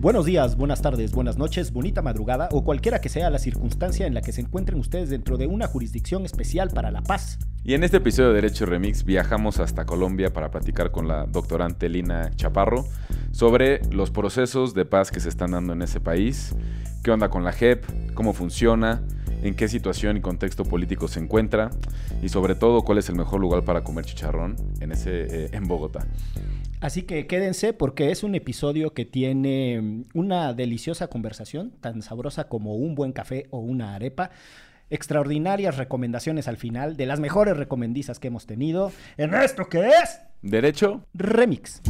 Buenos días, buenas tardes, buenas noches, bonita madrugada o cualquiera que sea la circunstancia en la que se encuentren ustedes dentro de una jurisdicción especial para la paz. Y en este episodio de Derecho Remix viajamos hasta Colombia para platicar con la doctorante Lina Chaparro sobre los procesos de paz que se están dando en ese país, qué onda con la JEP, cómo funciona, en qué situación y contexto político se encuentra y sobre todo cuál es el mejor lugar para comer chicharrón en, ese, eh, en Bogotá. Así que quédense porque es un episodio que tiene mm, una deliciosa conversación, tan sabrosa como un buen café o una arepa. Extraordinarias recomendaciones al final, de las mejores recomendizas que hemos tenido en esto que es Derecho Remix.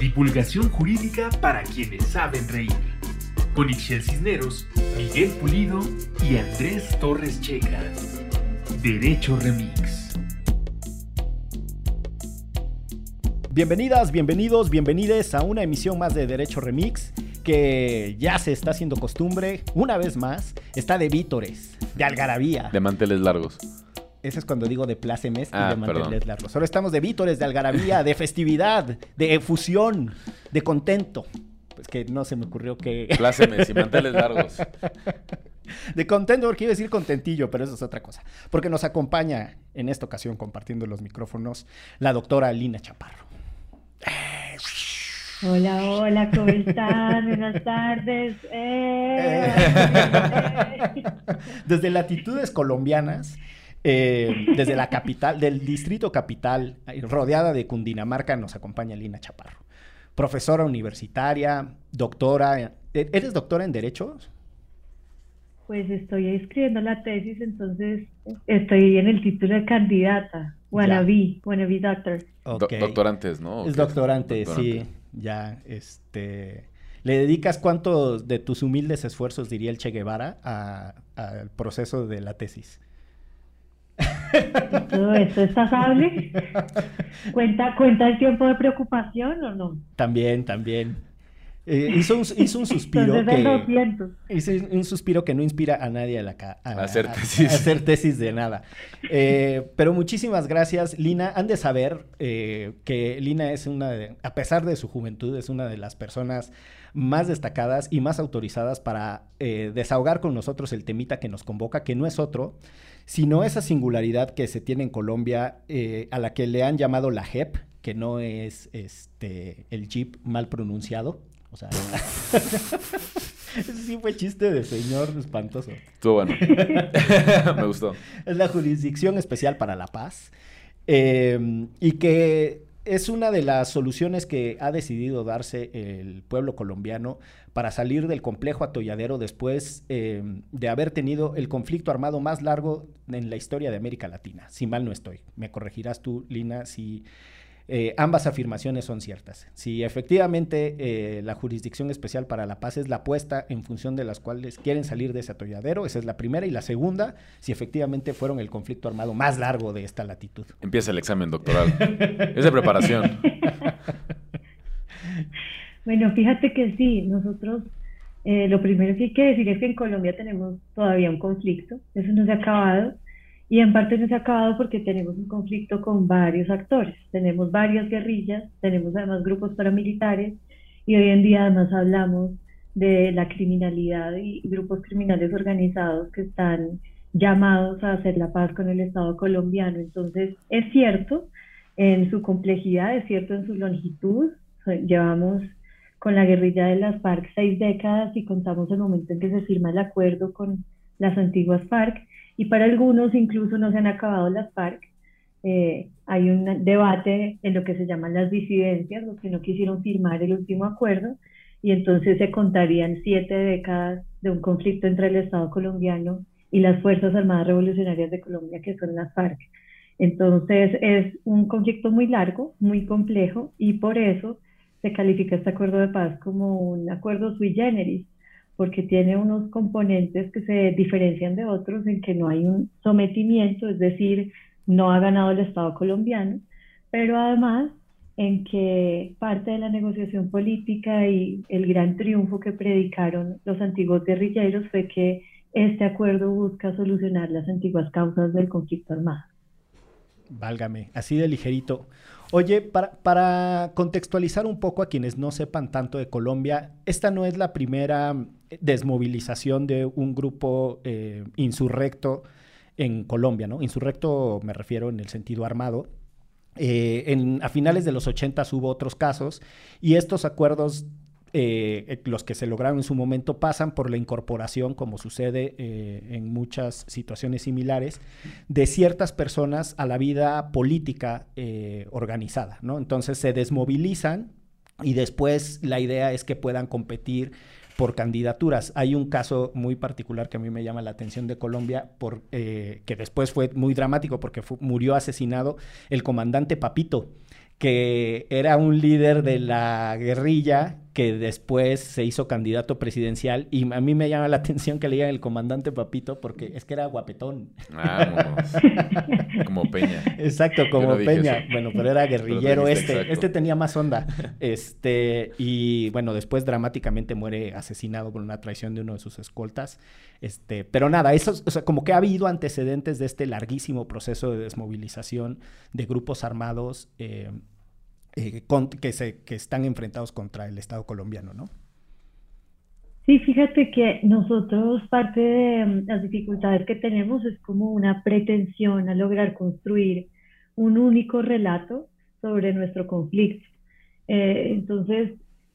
Divulgación jurídica para quienes saben reír. Con Ixel Cisneros, Miguel Pulido y Andrés Torres Checa. Derecho Remix. Bienvenidas, bienvenidos, bienvenides a una emisión más de Derecho Remix que ya se está haciendo costumbre. Una vez más, está de vítores, de algarabía. de manteles largos. Ese es cuando digo de plácemes Ah, y de manteles perdón. largos. Ahora estamos de vítores, de algarabía, de festividad, de efusión, de contento. Pues que no se me ocurrió que... Plácemes y manteles largos. De contento, porque iba a decir contentillo, pero eso es otra cosa. Porque nos acompaña en esta ocasión compartiendo los micrófonos la doctora Lina Chaparro. Hola, hola, ¿cómo están? Buenas tardes. Eh. Desde latitudes colombianas, eh, desde la capital, del distrito capital, eh, rodeada de Cundinamarca, nos acompaña Lina Chaparro. Profesora universitaria, doctora. eh, ¿Eres doctora en Derecho? Pues estoy escribiendo la tesis, entonces estoy en el título de candidata. Wannabe, wannabe doctor. Do- Ok. doctorantes, ¿no? ¿O Es doctorante, Doctorante. sí. Ya, este. ¿Le dedicas cuánto de tus humildes esfuerzos, diría el Che Guevara, a- al proceso de la tesis? ¿Todo esto es tasable? ¿Cuenta, ¿Cuenta el tiempo de preocupación o no? También, también. Eh, hizo, un, hizo un suspiro Entonces el que. 200. hizo un suspiro que no inspira a nadie a, la A hacer tesis. a hacer tesis de nada. Eh, pero muchísimas gracias, Lina. Han de saber eh, que Lina es una, de- a pesar de su juventud, es una de las personas más destacadas y más autorizadas para eh, desahogar con nosotros el temita que nos convoca, que no es otro, sino esa singularidad que se tiene en Colombia, eh, a la que le han llamado la JEP, que no es este el chip mal pronunciado. O sea, ese sí fue chiste de señor espantoso. Estuvo bueno. Me gustó. Es la Jurisdicción Especial para la Paz. eh, y que es una de las soluciones que ha decidido darse el pueblo colombiano para salir del complejo atolladero después eh, de haber tenido el conflicto armado más largo en la historia de América Latina. Si mal no estoy. Me corregirás tú, Lina, si eh, ambas afirmaciones son ciertas. Si efectivamente eh, la Jurisdicción Especial para la Paz es la apuesta en función de las cuales quieren salir de ese atolladero, esa es la primera. Y la segunda, si efectivamente fueron el conflicto armado más largo de esta latitud. Empieza el examen doctoral. Es de preparación. Bueno, fíjate que sí, nosotros eh, lo primero que hay que decir es que en Colombia tenemos todavía un conflicto, eso no se ha acabado, y en parte no se ha acabado porque tenemos un conflicto con varios actores, tenemos varias guerrillas, tenemos además grupos paramilitares, y hoy en día además hablamos de la criminalidad y grupos criminales organizados que están llamados a hacer la paz con el Estado colombiano. Entonces, es cierto en su complejidad, es cierto en su longitud, llevamos con la guerrilla de las FARC seis décadas y contamos el momento en que se firma el acuerdo con las antiguas FARC y para algunos incluso no se han acabado las FARC. Eh, hay un debate en lo que se llaman las disidencias, los que no quisieron firmar el último acuerdo y entonces se contarían siete décadas de un conflicto entre el Estado colombiano y las Fuerzas Armadas Revolucionarias de Colombia, que son las FARC. Entonces es un conflicto muy largo, muy complejo y por eso se califica este acuerdo de paz como un acuerdo sui generis, porque tiene unos componentes que se diferencian de otros en que no hay un sometimiento, es decir, no ha ganado el Estado colombiano, pero además en que parte de la negociación política y el gran triunfo que predicaron los antiguos guerrilleros fue que este acuerdo busca solucionar las antiguas causas del conflicto armado. Válgame, así de ligerito. Oye, para, contextualizar un poco a quienes no sepan tanto de Colombia, esta no es la primera desmovilización de un grupo eh, insurrecto en Colombia, ¿no? Insurrecto me refiero en el sentido armado. Eh, a finales de los 80 hubo otros casos y estos acuerdos eh, los que se lograron en su momento pasan por la incorporación, como sucede eh, en muchas situaciones similares, de ciertas personas a la vida política eh, organizada, ¿no? Entonces se desmovilizan y después la idea es que puedan competir por candidaturas. Hay un caso muy particular que a mí me llama la atención de Colombia, por, que después fue muy dramático porque murió asesinado el comandante Papito que era un líder de la guerrilla que después se hizo candidato presidencial y a mí me llama la atención que le digan el comandante Papito porque es que era guapetón. como Peña. Exacto, como Peña. Bueno, pero era guerrillero este. Este tenía más onda. Este, y bueno, después dramáticamente muere asesinado por una traición de uno de sus escoltas. Este, pero nada, eso, o sea, como que ha habido antecedentes de este larguísimo proceso de desmovilización de grupos armados. Eh, eh, que, se, que están enfrentados contra el Estado colombiano, ¿no? Sí, fíjate que nosotros parte de mm, las dificultades que tenemos es como una pretensión a lograr construir un único relato sobre nuestro conflicto. Eh, entonces,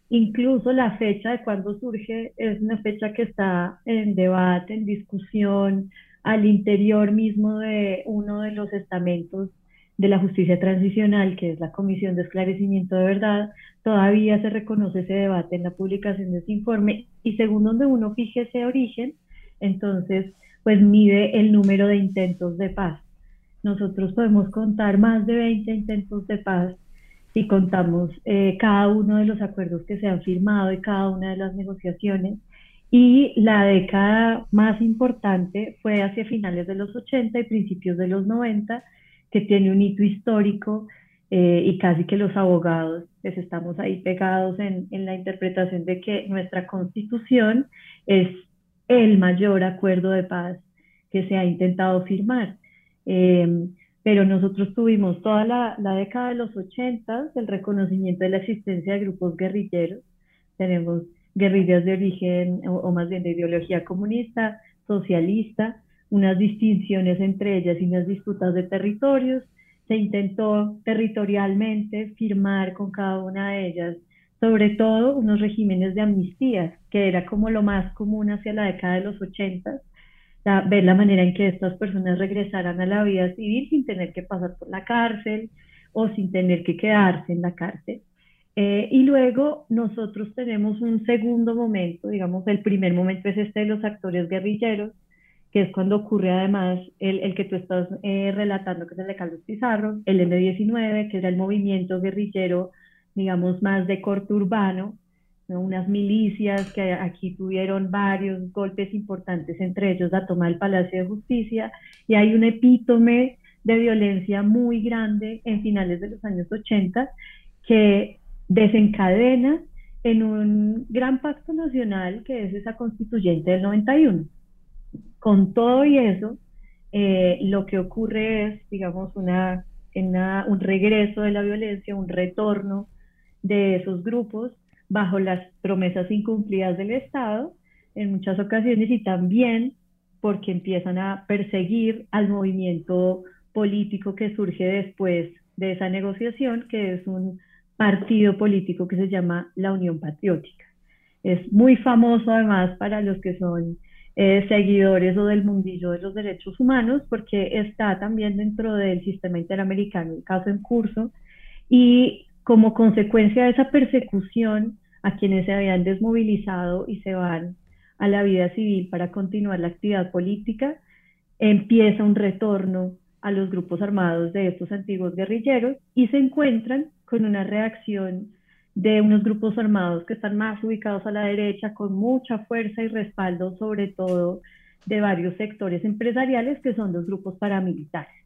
incluso la fecha de cuando surge es una fecha que está en debate, en discusión al interior mismo de uno de los estamentos de la justicia transicional, que es la Comisión de Esclarecimiento de Verdad, todavía se reconoce ese debate en la publicación de ese informe y según donde uno fije ese origen, entonces pues mide el número de intentos de paz. Nosotros podemos contar más de 20 intentos de paz si contamos eh, cada uno de los acuerdos que se han firmado y cada una de las negociaciones. Y la década más importante fue hacia finales de los 80 y principios de los 90, que tiene un hito histórico eh, y casi que los abogados pues estamos ahí pegados en, en, la interpretación de que nuestra constitución es el mayor acuerdo de paz que se ha intentado firmar. Eh, pero nosotros tuvimos toda la, la, década de los 80 el reconocimiento de la existencia de grupos guerrilleros. Tenemos guerrillas de origen o, o más bien de ideología comunista, socialista, unas distinciones entre ellas y unas disputas de territorios. Se intentó territorialmente firmar con cada una de ellas, sobre todo unos regímenes de amnistías, que era como lo más común hacia la década de los 80, ver la manera en que estas personas regresaran a la vida civil sin tener que pasar por la cárcel o sin tener que quedarse en la cárcel. Eh, y luego nosotros tenemos un segundo momento, digamos, el primer momento es este de los actores guerrilleros, que es cuando ocurre además el, el que tú estás eh, relatando, que es el de Carlos Pizarro, el M-19, que era el movimiento guerrillero, digamos, más de corte urbano, unas milicias que aquí tuvieron varios golpes importantes, entre ellos la toma del Palacio de Justicia, y hay un epítome de violencia muy grande en finales de los años 80 que desencadena en un gran pacto nacional que es esa constituyente del 91 con todo y eso, eh, lo que ocurre es, digamos, una, un regreso de la violencia, un retorno de esos grupos bajo las promesas incumplidas del Estado en muchas ocasiones y también porque empiezan a perseguir al movimiento político que surge después de esa negociación, que es un partido político que se llama la Unión Patriótica. Es muy famoso además para los que son eh, seguidores o del mundillo de los derechos humanos, porque está también dentro del sistema interamericano el caso en curso, y como consecuencia de esa persecución a quienes se habían desmovilizado y se van a la vida civil para continuar la actividad política, empieza un retorno a los grupos armados de estos antiguos guerrilleros y se encuentran con una reacción de unos grupos armados que están más ubicados a la derecha, con mucha fuerza y respaldo, sobre todo de varios sectores empresariales, que son los grupos paramilitares.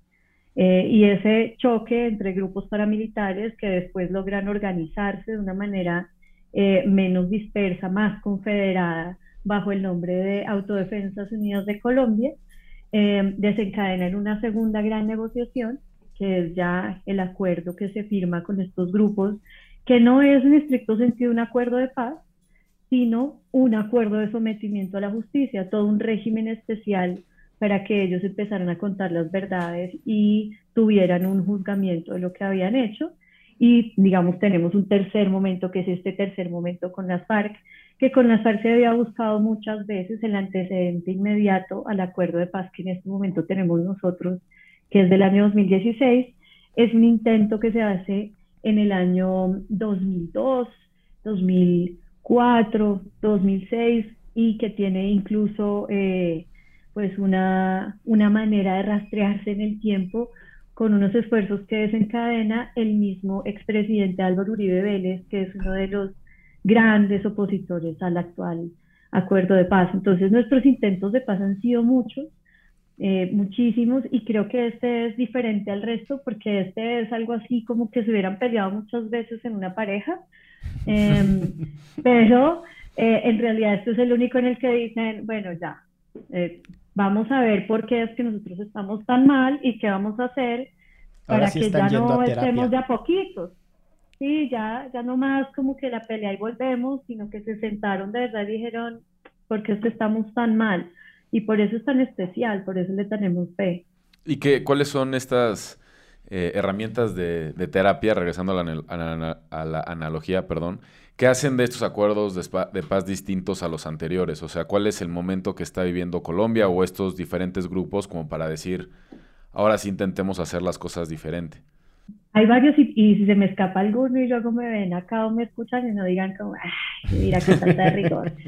Eh, y ese choque entre grupos paramilitares que después logran organizarse de una manera eh, menos dispersa, más confederada, bajo el nombre de Autodefensas Unidas de Colombia, eh, desencadenan una segunda gran negociación, que es ya el acuerdo que se firma con estos grupos, que no es en estricto sentido un acuerdo de paz, sino un acuerdo de sometimiento a la justicia, todo un régimen especial para que ellos empezaran a contar las verdades y tuvieran un juzgamiento de lo que habían hecho. Y digamos, tenemos un tercer momento, que es este tercer momento con las FARC, que con las FARC se había buscado muchas veces el antecedente inmediato al acuerdo de paz que en este momento tenemos nosotros, que es del año 2016. Es un intento que se hace en el año 2002, 2004, 2006 y que tiene incluso eh, pues una, una manera de rastrearse en el tiempo con unos esfuerzos que desencadena el mismo expresidente Álvaro Uribe Vélez, que es uno de los grandes opositores al actual acuerdo de paz. Entonces nuestros intentos de paz han sido muchos, eh, muchísimos, y creo que este es diferente al resto porque este es algo así como que se hubieran peleado muchas veces en una pareja, em, pero eh, en realidad este es el único en el que dicen, bueno, ya, eh, vamos a ver por qué es que nosotros estamos tan mal y qué vamos a hacer para que ya no estemos de a poquitos. Sí, ya, ya no más como que la pelea y volvemos, sino que se sentaron de verdad y dijeron, ¿por qué es que estamos tan mal? Y por eso es tan especial, por eso le tenemos fe. ¿Y qué, cuáles son estas eh, herramientas de, terapia, regresando a la, a la analogía, perdón, ¿Qué hacen de estos acuerdos de, paz distintos a los anteriores? O sea, ¿cuál es el momento que está viviendo Colombia o estos diferentes grupos como para decir, ahora sí intentemos hacer las cosas diferente? Hay varios y, si se me escapa alguno y luego me ven acá o me escuchan y no digan como, mira qué falta de rigor.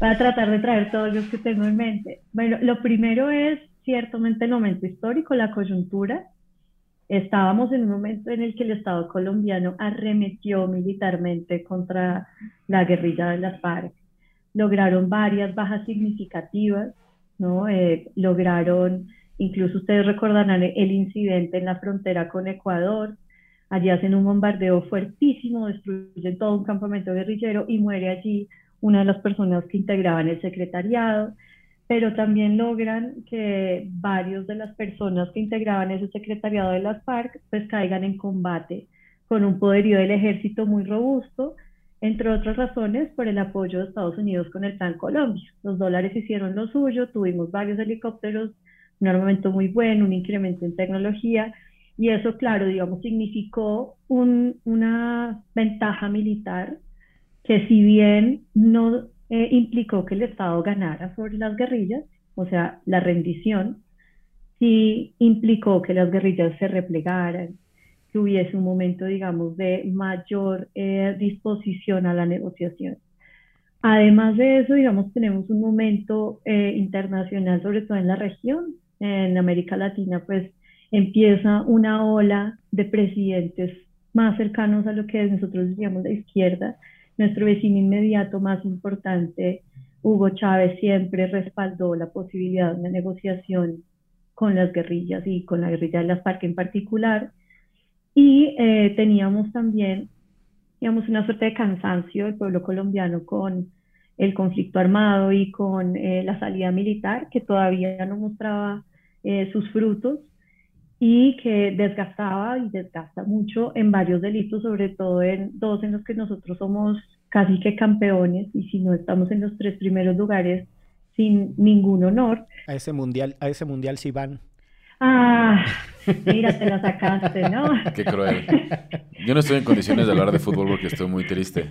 Voy a tratar de traer todos los que tengo en mente. Bueno, lo primero es ciertamente el momento histórico, la coyuntura. Estábamos en un momento en el que el Estado colombiano arremetió militarmente contra la guerrilla de las FARC. Lograron varias bajas significativas, ¿no? Eh, lograron, incluso ustedes recordarán el incidente en la frontera con Ecuador. Allí hacen un bombardeo fuertísimo, destruyen todo un campamento guerrillero y muere allí una de las personas que integraban el secretariado pero también logran que varios de las personas que integraban ese secretariado de las FARC pues caigan en combate con un poderío del ejército muy robusto, entre otras razones por el apoyo de Estados Unidos con el Plan Colombia. Los dólares hicieron lo suyo, tuvimos varios helicópteros, un armamento muy bueno, un incremento en tecnología, y eso, claro, digamos, significó una ventaja militar que si bien no eh, implicó que el Estado ganara sobre las guerrillas, o sea, la rendición, sí implicó que las guerrillas se replegaran, que hubiese un momento, digamos, de mayor eh, disposición a la negociación. Además de eso, digamos, tenemos un momento eh, internacional, sobre todo en la región, en América Latina, pues empieza una ola de presidentes más cercanos a lo que nosotros diríamos la izquierda, nuestro vecino inmediato más importante, Hugo Chávez, siempre respaldó la posibilidad de una negociación con las guerrillas y con la guerrilla de las FARC en particular. Y eh, teníamos también, digamos, una suerte de cansancio del pueblo colombiano con el conflicto armado y con eh, la salida militar, que todavía no mostraba eh, sus frutos y que desgastaba y desgasta mucho en varios delitos, sobre todo en dos en los que nosotros somos casi que campeones y si no estamos en los tres primeros lugares sin ningún honor. A ese mundial, a ese mundial sí van. Ah, mira, te la sacaste, ¿no? Qué cruel. Yo no estoy en condiciones de hablar de fútbol porque estoy muy triste.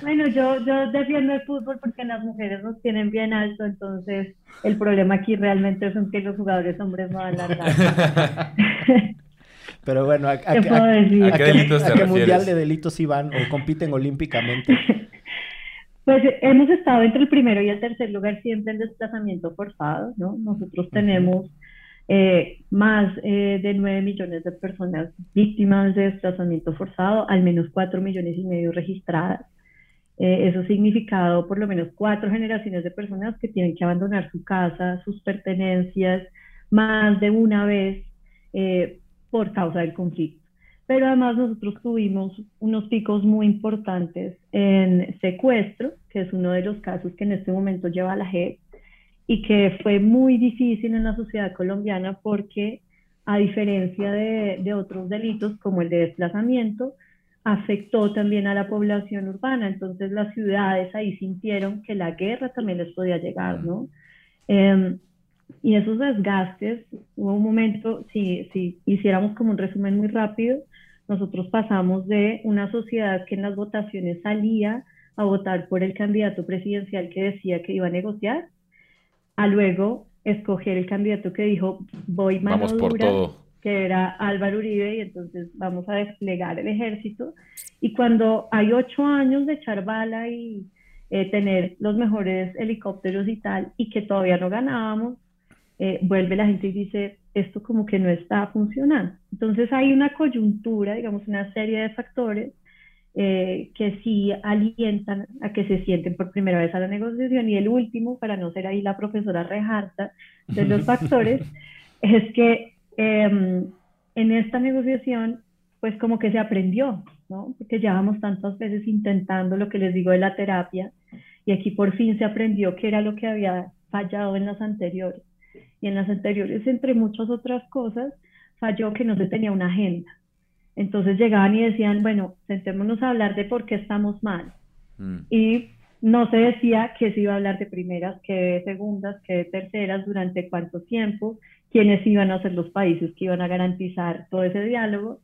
Bueno, yo, yo defiendo el fútbol porque las mujeres nos tienen bien alto, entonces el problema aquí realmente es que los jugadores hombres no dan la Pero bueno, ¿a, qué, delitos qué mundial de delitos iban o compiten olímpicamente? Pues hemos estado entre el primero y el tercer lugar siempre en desplazamiento forzado, ¿no? Nosotros tenemos eh, más eh, de 9 millones de personas víctimas de desplazamiento forzado, al menos 4 millones y medio registradas. Eh, eso ha significado por lo menos cuatro generaciones de personas que tienen que abandonar su casa, sus pertenencias, más de una vez por causa del conflicto. pero además nosotros tuvimos unos picos muy importantes en secuestro, que es uno de los casos que en este momento lleva la JEP, y que fue muy difícil en la sociedad colombiana porque a diferencia de, de, otros delitos como el de desplazamiento, afectó también a la población urbana. Entonces las ciudades ahí sintieron que la guerra también les podía llegar, ¿no? Eh, y esos desgastes, hubo un momento, si, si hiciéramos como un resumen muy rápido, nosotros pasamos de una sociedad que en las votaciones salía a votar por el candidato presidencial que decía que iba a negociar, a luego escoger el candidato que dijo voy mano Vamos por dura, todo. que era Álvaro Uribe, y entonces vamos a desplegar el ejército. Y cuando hay ocho años de echar bala y eh, tener los mejores helicópteros y tal, y que todavía no ganábamos, eh, vuelve la gente y dice, esto como que no está funcionando. Entonces hay una coyuntura, digamos, una serie de factores eh, que sí alientan a que se sienten por primera vez a la negociación. Y el último, para no ser ahí la profesora rejarta de los factores, es que eh, en esta negociación, pues como que se aprendió, ¿no? Porque llevamos tantas veces intentando lo que les digo de la terapia, y aquí por fin se aprendió qué era lo que había fallado en las anteriores y en las anteriores, entre muchas otras cosas, falló que no se tenía una agenda. Entonces llegaban y decían, bueno, sentémonos a hablar de por qué estamos mal. Mm. Y no se decía que se iba a hablar de primeras, que de segundas, que de terceras, durante cuánto tiempo, quiénes iban a ser los países que iban a garantizar todo ese diálogo.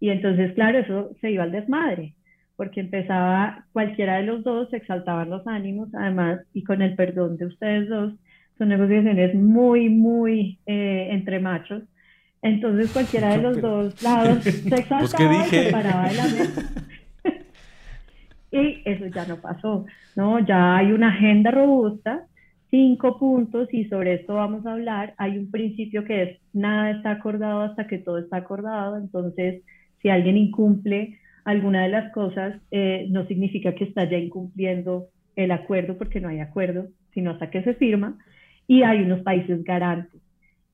Y entonces, claro, eso se iba al desmadre, porque empezaba cualquiera de los dos, se exaltaban los ánimos, además, y con el perdón de ustedes dos, son negociaciones muy, muy eh, entre machos. Entonces cualquiera de los dos lados se exaltaba Pues, y se paraba de la mesa. y eso ya no pasó, ¿no? Ya hay una agenda robusta, cinco puntos y sobre esto vamos a hablar. Hay un principio que es nada está acordado hasta que todo está acordado. Entonces, si alguien incumple alguna de las cosas, eh, no significa que está ya incumpliendo el acuerdo porque no hay acuerdo, sino hasta que se firma y hay unos países garantes.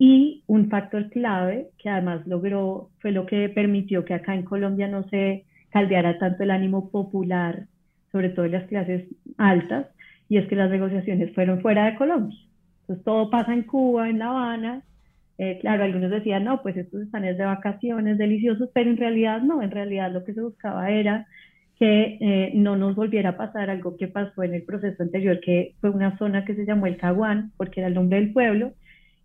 Y un factor clave que además logró, fue lo que permitió que acá en Colombia no se caldeara tanto el ánimo popular, sobre todo en las clases altas, y es que las negociaciones fueron fuera de Colombia. Entonces todo pasa en Cuba, en La Habana. Eh, claro, algunos decían, no, pues estos están es de vacaciones, deliciosos, pero en realidad no, en realidad lo que se buscaba era que eh, no nos volviera a pasar algo que pasó en el proceso anterior, que fue una zona que se llamó el Caguán, porque era el nombre del pueblo,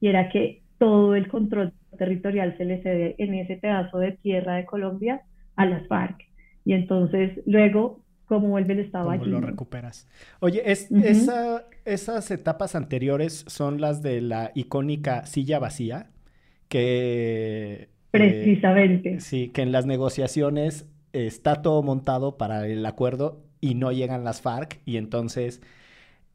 y era que todo el control territorial se le cede en ese pedazo de tierra de Colombia a las FARC. Y entonces luego, ¿cómo vuelve el Estado ¿Cómo allí? lo recuperas? Oye, es, esa- esas etapas anteriores son las de la icónica silla vacía, que... eh, Precisamente. sí, que en las negociaciones está todo montado para el acuerdo y no llegan las FARC y entonces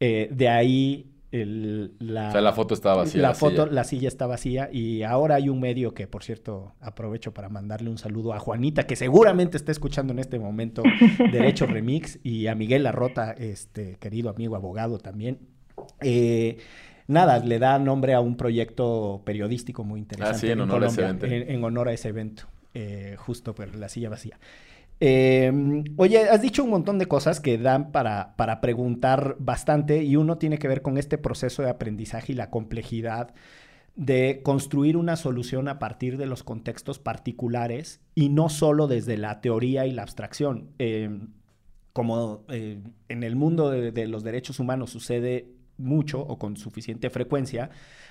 eh, de ahí el- la, O sea, la foto estaba vacía. la la foto, silla. la silla está vacía y ahora hay un medio que, por cierto, aprovecho para mandarle un saludo a Juanita, que seguramente está escuchando en este momento Derecho Remix, y a Miguel Larrota, este querido amigo abogado también. Eh, nada, le da nombre a un proyecto periodístico muy interesante Ah, sí, en honor a ese Colombia, evento. en, en honor a ese evento, eh, justo por la silla vacía. Eh, oye, has dicho un montón de cosas que dan para, para preguntar bastante y uno tiene que ver con este proceso de aprendizaje y la complejidad de construir una solución a partir de los contextos particulares y no solo desde la teoría y la abstracción. Eh, como eh, en el mundo de los derechos humanos sucede mucho o con suficiente frecuencia,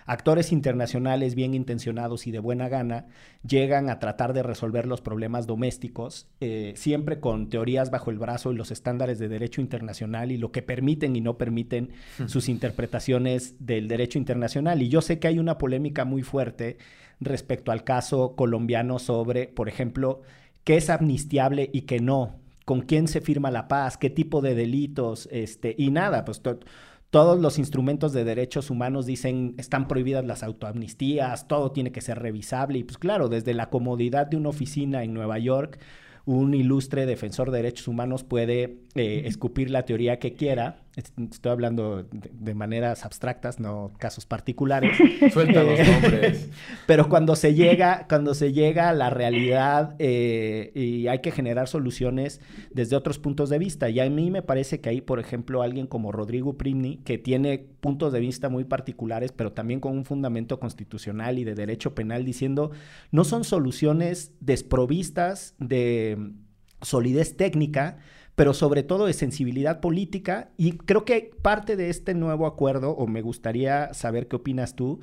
actores internacionales bien intencionados y de buena gana llegan a tratar de resolver los problemas domésticos, eh, siempre con teorías bajo el brazo y los estándares de derecho internacional y lo que permiten y no permiten sus interpretaciones del derecho internacional. Y yo sé que hay una polémica muy fuerte respecto al caso colombiano sobre, por ejemplo, qué es amnistiable y qué no, con quién se firma la paz, qué tipo de delitos, este, y nada, pues todos los instrumentos de derechos humanos dicen están prohibidas las autoamnistías, todo tiene que ser revisable y pues claro, desde la comodidad de una oficina en Nueva York, un ilustre defensor de derechos humanos puede eh, escupir la teoría que quiera, estoy hablando de, maneras abstractas, no casos particulares. Suelta los nombres. Pero cuando se llega, cuando se llega a la realidad eh, y hay que generar soluciones desde otros puntos de vista. Y a mí me parece que hay, por ejemplo, alguien como Rodrigo Primni, que tiene puntos de vista muy particulares, pero también con un fundamento constitucional y de derecho penal, diciendo, no son soluciones desprovistas de solidez técnica, pero sobre todo de sensibilidad política. Y creo que parte de este nuevo acuerdo, o me gustaría saber qué opinas tú,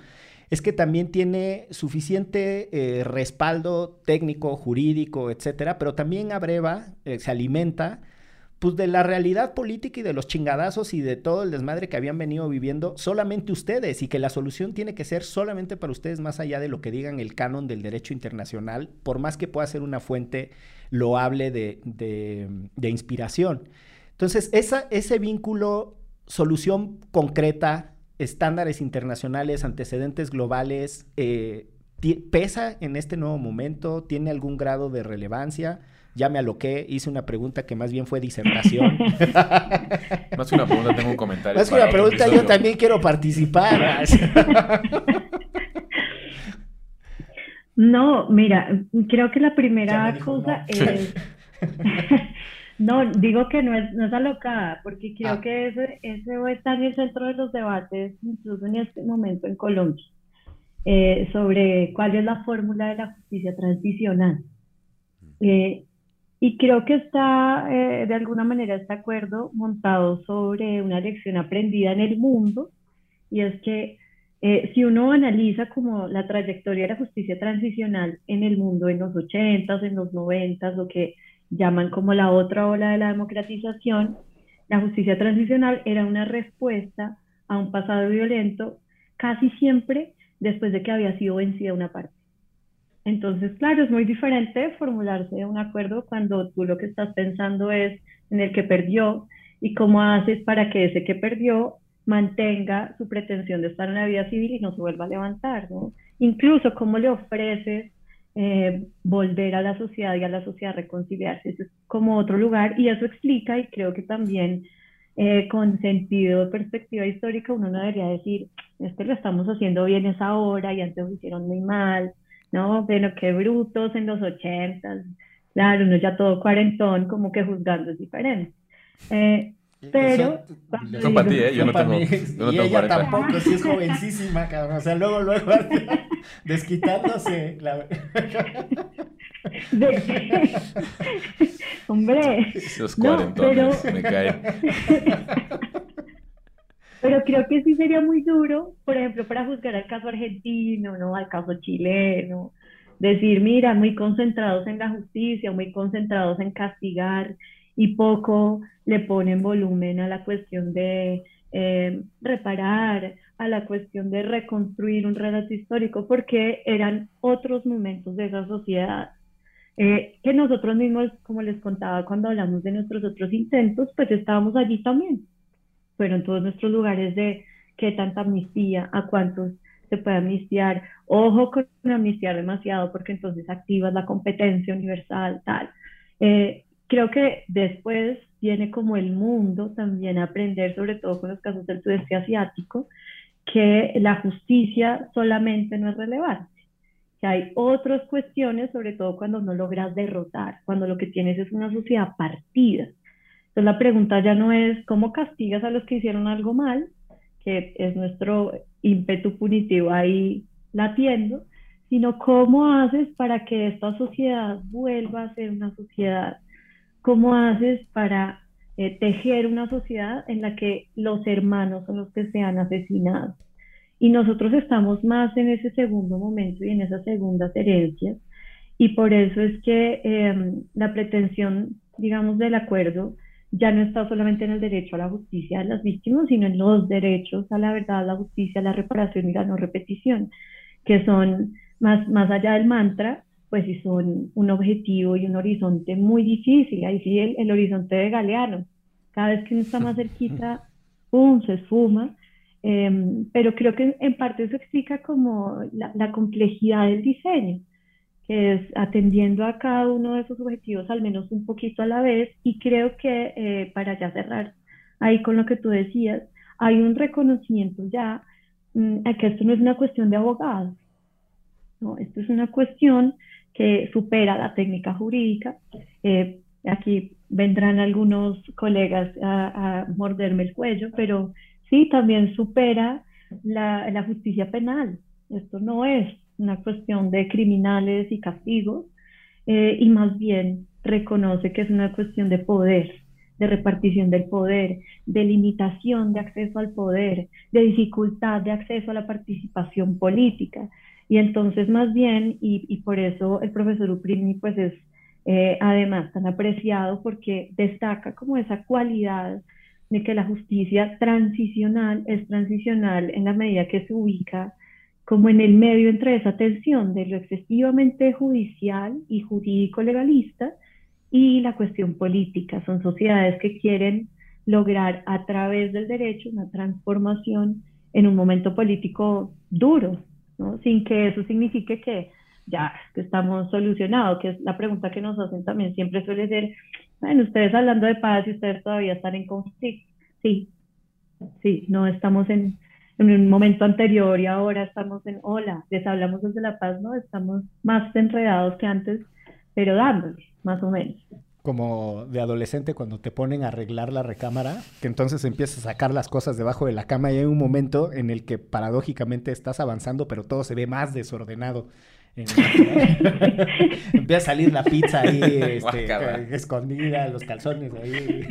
es que también tiene suficiente eh, respaldo técnico, jurídico, etcétera, pero también abreva, eh, se alimenta pues de la realidad política y de los chingadazos y de todo el desmadre que habían venido viviendo solamente ustedes y que la solución tiene que ser solamente para ustedes más allá de lo que digan el canon del derecho internacional, por más que pueda ser una fuente loable de, de, inspiración. Entonces, esa, ese vínculo, solución concreta, estándares internacionales, antecedentes globales, eh, ¿pesa en este nuevo momento? ¿Tiene algún grado de relevancia? Ya me aloqué, hice una pregunta que más bien fue disertación. más que una pregunta, tengo un comentario. Más que una pregunta, yo también quiero participar. no, mira, creo que la primera cosa es... no, digo que no es, no es alocada, porque creo ah. que ese, ese está en el centro de los debates, incluso en este momento en Colombia, eh, sobre cuál es la fórmula de la justicia transicional. Eh, y creo que está, eh, de alguna manera, este acuerdo montado sobre una lección aprendida en el mundo, y es que eh, si uno analiza como la trayectoria de la justicia transicional en el mundo en los 80s, en los 90s, lo que llaman como la otra ola de la democratización, la justicia transicional era una respuesta a un pasado violento casi siempre después de que había sido vencida una parte. Entonces, claro, es muy diferente formularse un acuerdo cuando tú lo que estás pensando es en el que perdió y cómo haces para que ese que perdió mantenga su pretensión de estar en la vida civil y no se vuelva a levantar, ¿no? Incluso cómo le ofreces eh, volver a la sociedad y a la sociedad reconciliarse. Eso es como otro lugar y eso explica y creo que también eh, con sentido de perspectiva histórica uno no debería decir, es que lo estamos haciendo bien esa hora y antes lo hicieron muy mal no, pero qué brutos en los ochentas, claro, uno ya todo cuarentón, como que juzgando es diferente. Eh, pero... Eso, para ti, ¿eh? Yo no tengo, yo no y ella tampoco, sí es jovencísima, cabrón. O sea, luego, luego, desquitándose. La... De... Hombre. Esos cuarentones, me caen. Pero creo que sí sería muy duro, por ejemplo, para juzgar al caso argentino, ¿no? Al caso chileno, decir, mira, muy concentrados en la justicia, muy concentrados en castigar y poco le ponen volumen a la cuestión de eh, reparar, a la cuestión de reconstruir un relato histórico, porque eran otros momentos de esa sociedad. Eh, que nosotros mismos, como les contaba cuando hablamos de nuestros otros intentos, pues estábamos allí también fueron todos nuestros lugares de qué tanta amnistía, a cuántos se puede amnistiar. Ojo con amnistiar demasiado porque entonces activas la competencia universal, tal. Eh, creo que después viene como el mundo también a aprender, sobre todo con los casos del sudeste asiático, que la justicia solamente no es relevante, que hay otras cuestiones, sobre todo cuando no logras derrotar, cuando lo que tienes es una sociedad partida. Entonces la pregunta ya no es cómo castigas a los que hicieron algo mal, que es nuestro ímpetu punitivo ahí latiendo, sino cómo haces para que esta sociedad vuelva a ser una sociedad, cómo haces para eh, tejer una sociedad en la que los hermanos son los que sean asesinados. Y nosotros estamos más en ese segundo momento y en esas segundas herencias. Y por eso es que em, la pretensión, digamos, del acuerdo ya no está solamente en el derecho a la justicia de las víctimas, sino en los derechos a la verdad, a la justicia, a la reparación y la no repetición, que son más, más allá del mantra, pues sí son un objetivo y un horizonte muy difícil. Ahí sí el, el horizonte de Galeano. Cada vez que uno está más cerquita, ¡pum!, se esfuma. Em, pero creo que en parte eso explica como la, la complejidad del diseño que es atendiendo a cada uno de esos objetivos al menos un poquito a la vez y creo que eh, para ya cerrar ahí con lo que tú decías, hay un reconocimiento ya mm, a que esto no es una cuestión de abogados, ¿no? Esto es una cuestión que supera la técnica jurídica. Eh, aquí vendrán algunos colegas a, morderme el cuello, pero sí, también supera la justicia penal. Esto no es una cuestión de criminales y castigos, eh, y más bien reconoce que es una cuestión de poder, de repartición del poder, de limitación de acceso al poder, de dificultad de acceso a la participación política. Y entonces más bien, y, por eso el profesor Uprimi pues es eh, además tan apreciado porque destaca como esa cualidad de que la justicia transicional es transicional en la medida que se ubica como en el medio entre esa tensión de lo excesivamente judicial y jurídico legalista y la cuestión política. Son sociedades que quieren lograr a través del derecho una transformación en un momento político duro, ¿no? sin que eso signifique que ya que estamos solucionados, que es la pregunta que nos hacen también siempre suele ser, bueno, ustedes hablando de paz y ustedes todavía están en conflicto. Sí, sí, no estamos en, en un momento anterior y ahora estamos en hola, les hablamos desde La Paz, ¿no? Estamos más enredados que antes, pero dándole, más o menos. Como de adolescente cuando te ponen a arreglar la recámara, que entonces empiezas a sacar las cosas debajo de la cama y hay un momento en el que paradójicamente estás avanzando, pero todo se ve más desordenado. Empieza a salir la pizza ahí este, escondida, los calzones ahí.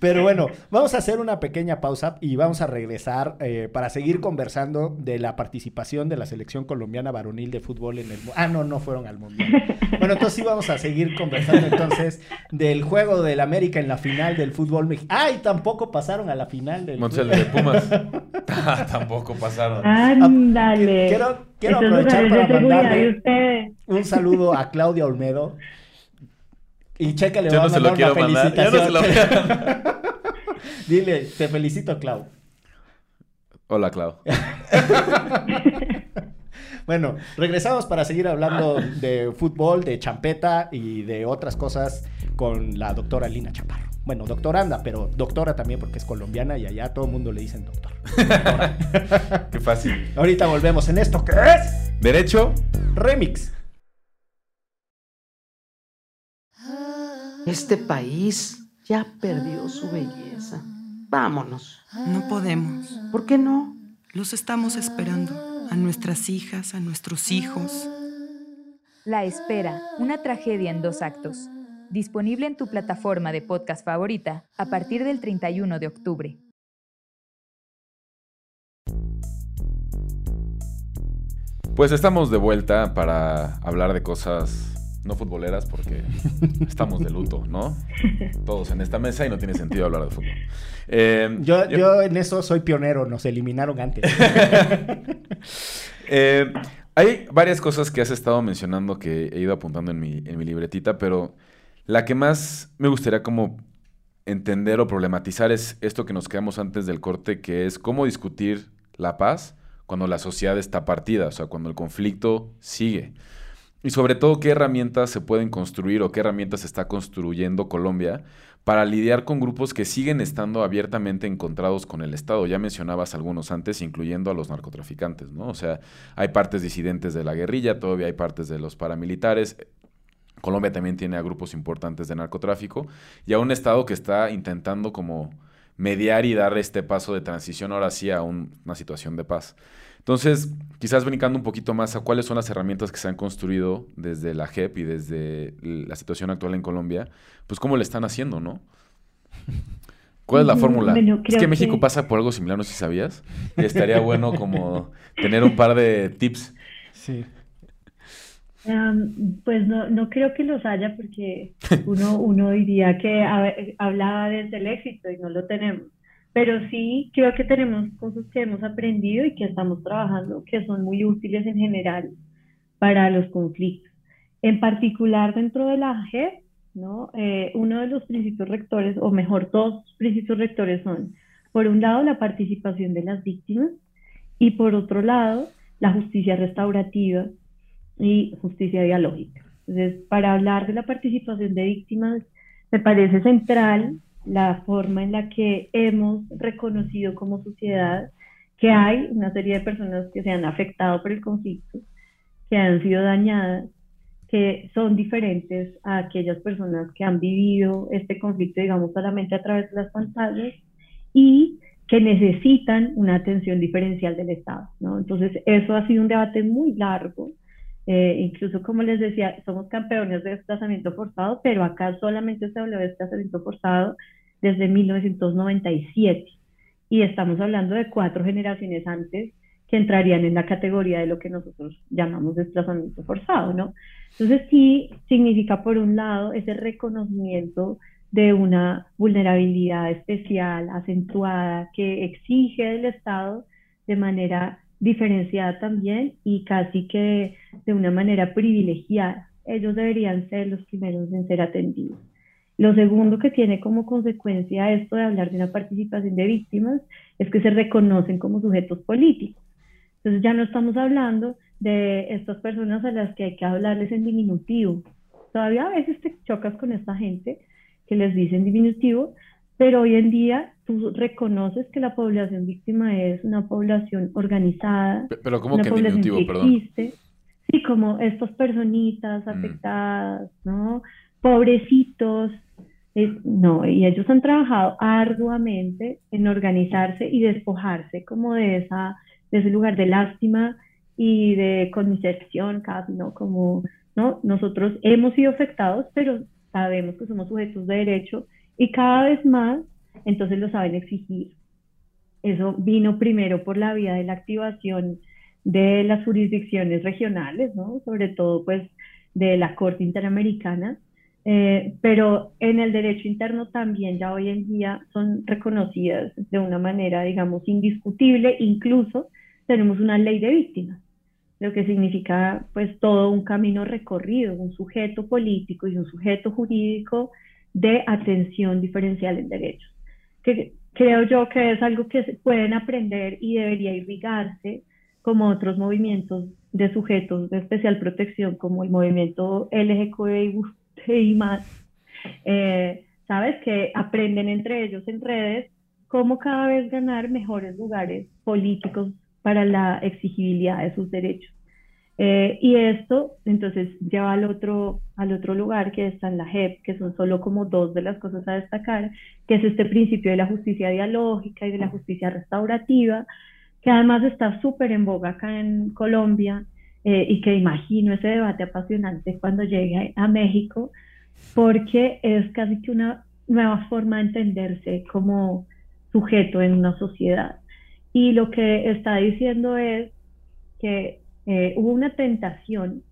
Pero bueno, vamos a hacer una pequeña pausa y vamos a regresar eh, para seguir conversando de la participación de la selección colombiana varonil de fútbol en el... Ah, no, no fueron al mundial. Bueno, entonces sí vamos a seguir conversando entonces del juego del América en la final del fútbol mexicano. ¡Ay! Tampoco pasaron a la final del... de Pumas. tampoco pasaron. Ándale. Quiero, quiero aprovechar para mandarle un saludo a Claudia Olmedo. Y Checa le va a mandar una felicitación. No Dile, te felicito, Clau. Hola, Clau. bueno, regresamos para seguir hablando de fútbol, de champeta y de otras cosas con la doctora Lina Chaparro. Bueno, doctoranda, pero doctora también porque es colombiana y allá todo el mundo le dicen doctor. Qué fácil. Ahorita volvemos en esto que es Derecho Remix. Este país ya perdió su belleza. Vámonos. No podemos. ¿Por qué no? Los estamos esperando. A nuestras hijas, a nuestros hijos. La espera, una tragedia en dos actos disponible en tu plataforma de podcast favorita a partir del 31 de octubre. Pues estamos de vuelta para hablar de cosas no futboleras porque estamos de luto, ¿no? Todos en esta mesa y no tiene sentido hablar de fútbol. Eh, yo, yo, en eso soy pionero, nos eliminaron antes. Eh, hay varias cosas que has estado mencionando que he ido apuntando en mi, en mi libretita, pero la que más me gustaría como entender o problematizar es esto que nos quedamos antes del corte, que es cómo discutir la paz cuando la sociedad está partida, o sea, cuando el conflicto sigue. Y sobre todo, qué herramientas se pueden construir o qué herramientas está construyendo Colombia para lidiar con grupos que siguen estando abiertamente encontrados con el Estado. Ya mencionabas algunos antes, incluyendo a los narcotraficantes, ¿no? O sea, hay partes disidentes de la guerrilla, todavía hay partes de los paramilitares, Colombia también tiene a grupos importantes de narcotráfico y a un Estado que está intentando como mediar y dar este paso de transición ahora sí a una situación de paz. Entonces, quizás brincando un poquito más a cuáles son las herramientas que se han construido desde la JEP y desde la situación actual en Colombia, pues cómo le están haciendo, ¿no? ¿Cuál es la fórmula? es que México pasa por algo similar, no sé si sabías. Y estaría bueno como tener un par de tips. Sí pues no, no creo que los haya porque uno, uno diría que hablaba desde el éxito y no lo tenemos. Pero sí creo que tenemos cosas que hemos aprendido y que estamos trabajando que son muy útiles en general para los conflictos. En particular dentro de la JEP, ¿no? Eh, uno de los principios rectores, o mejor, dos principios rectores son, por un lado, la participación de las víctimas y por otro lado, la justicia restaurativa y justicia dialógica. Entonces, para hablar de la participación de víctimas, me parece central la forma en la que hemos reconocido como sociedad que hay una serie de personas que se han afectado por el conflicto, que han sido dañadas, que son diferentes a aquellas personas que han vivido este conflicto, digamos, solamente a través de las pantallas y que necesitan una atención diferencial del Estado. ¿no? Entonces, eso ha sido un debate muy largo. Eh, incluso, como les decía, somos campeones de desplazamiento forzado, pero acá solamente se habló de desplazamiento forzado desde 1997. Y estamos hablando de cuatro generaciones antes que entrarían en la categoría de lo que nosotros llamamos desplazamiento forzado, ¿no? Entonces sí significa, por un lado, ese reconocimiento de una vulnerabilidad especial, acentuada, que exige del Estado de manera diferenciada también y casi que de una manera privilegiada. Ellos deberían ser los primeros en ser atendidos. Lo segundo que tiene como consecuencia esto de hablar de una participación de víctimas es que se reconocen como sujetos políticos. Entonces ya no estamos hablando de estas personas a las que hay que hablarles en diminutivo. Todavía a veces te chocas con esta gente que les dicen diminutivo, pero hoy en día tú reconoces que la población víctima es una población organizada. Pero ¿cómo que diminutivo, perdón? Sí, como estas personitas mm. afectadas, ¿no? Pobrecitos. no, y ellos han trabajado arduamente en organizarse y despojarse como de, esa, de ese lugar de lástima y de casi, ¿no? Como, ¿no? Nosotros hemos sido afectados, pero sabemos que somos sujetos de derecho y cada vez más, entonces lo saben exigir. Eso vino primero por la vía de la activación de las jurisdicciones regionales, ¿no? sobre todo pues de la Corte Interamericana, eh, pero en el derecho interno también ya hoy en día son reconocidas de una manera, digamos, indiscutible, incluso tenemos una ley de víctimas lo que significa pues todo un camino recorrido, un sujeto político y un sujeto jurídico de atención diferencial en derechos. Que creo yo que es algo que se pueden aprender y debería irrigarse como otros movimientos de sujetos de especial protección, como el movimiento LGBTI+, eh, ¿sabes? Que aprenden entre ellos en redes cómo cada vez ganar mejores lugares políticos para la exigibilidad de sus derechos. Eh, y esto entonces lleva al otro, al otro lugar que está en la JEP, que son solo como dos de las cosas a destacar, que es este principio de la justicia dialógica y de la justicia restaurativa, que además está súper en boga acá en Colombia eh, y que imagino ese debate apasionante cuando llegue a México, porque es casi que una nueva forma de entenderse como sujeto en una sociedad. Y lo que está diciendo es que eh, hubo una tentación,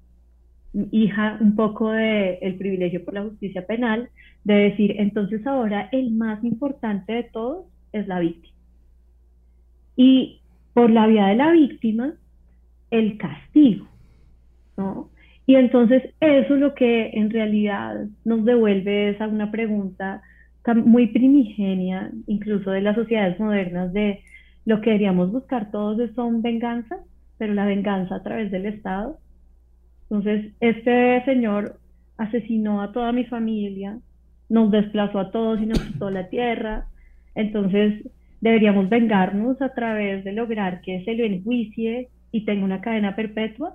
hija un poco del el privilegio por la justicia penal, de decir, entonces ahora el más importante de todos es la víctima. Y por la vía de la víctima, el castigo, ¿no? Y entonces eso es lo que en realidad nos devuelve esa una pregunta muy primigenia, incluso de las sociedades modernas, de lo que deberíamos buscar todos son venganzas, pero la venganza a través del Estado. Entonces, este señor asesinó a toda mi familia, nos desplazó a todos y nos quitó la tierra. Entonces, deberíamos vengarnos a través de lograr que se lo enjuicie y tenga una cadena perpetua,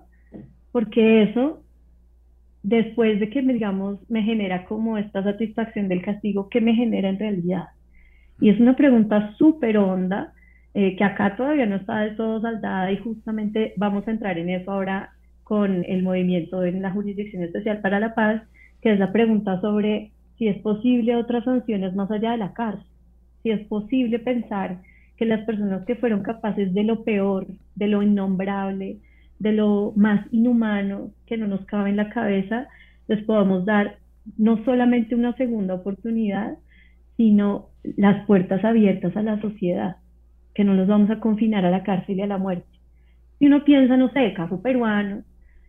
porque eso después de que, digamos, me genera como esta satisfacción del castigo, ¿qué me genera en realidad? Y es una pregunta súper honda, eh, que acá todavía no está del todo saldada y justamente vamos a entrar en eso ahora con el movimiento en la Jurisdicción Especial para la Paz, que es la pregunta sobre si es posible otras sanciones más allá de la cárcel, si es posible pensar que las personas que fueron capaces de lo peor, de lo innombrable, de lo más inhumano que no nos cabe en la cabeza, les podamos dar no solamente una segunda oportunidad, sino las puertas abiertas a la sociedad, que no los vamos a confinar a la cárcel y a la muerte. Si uno piensa, no sé, el caso peruano,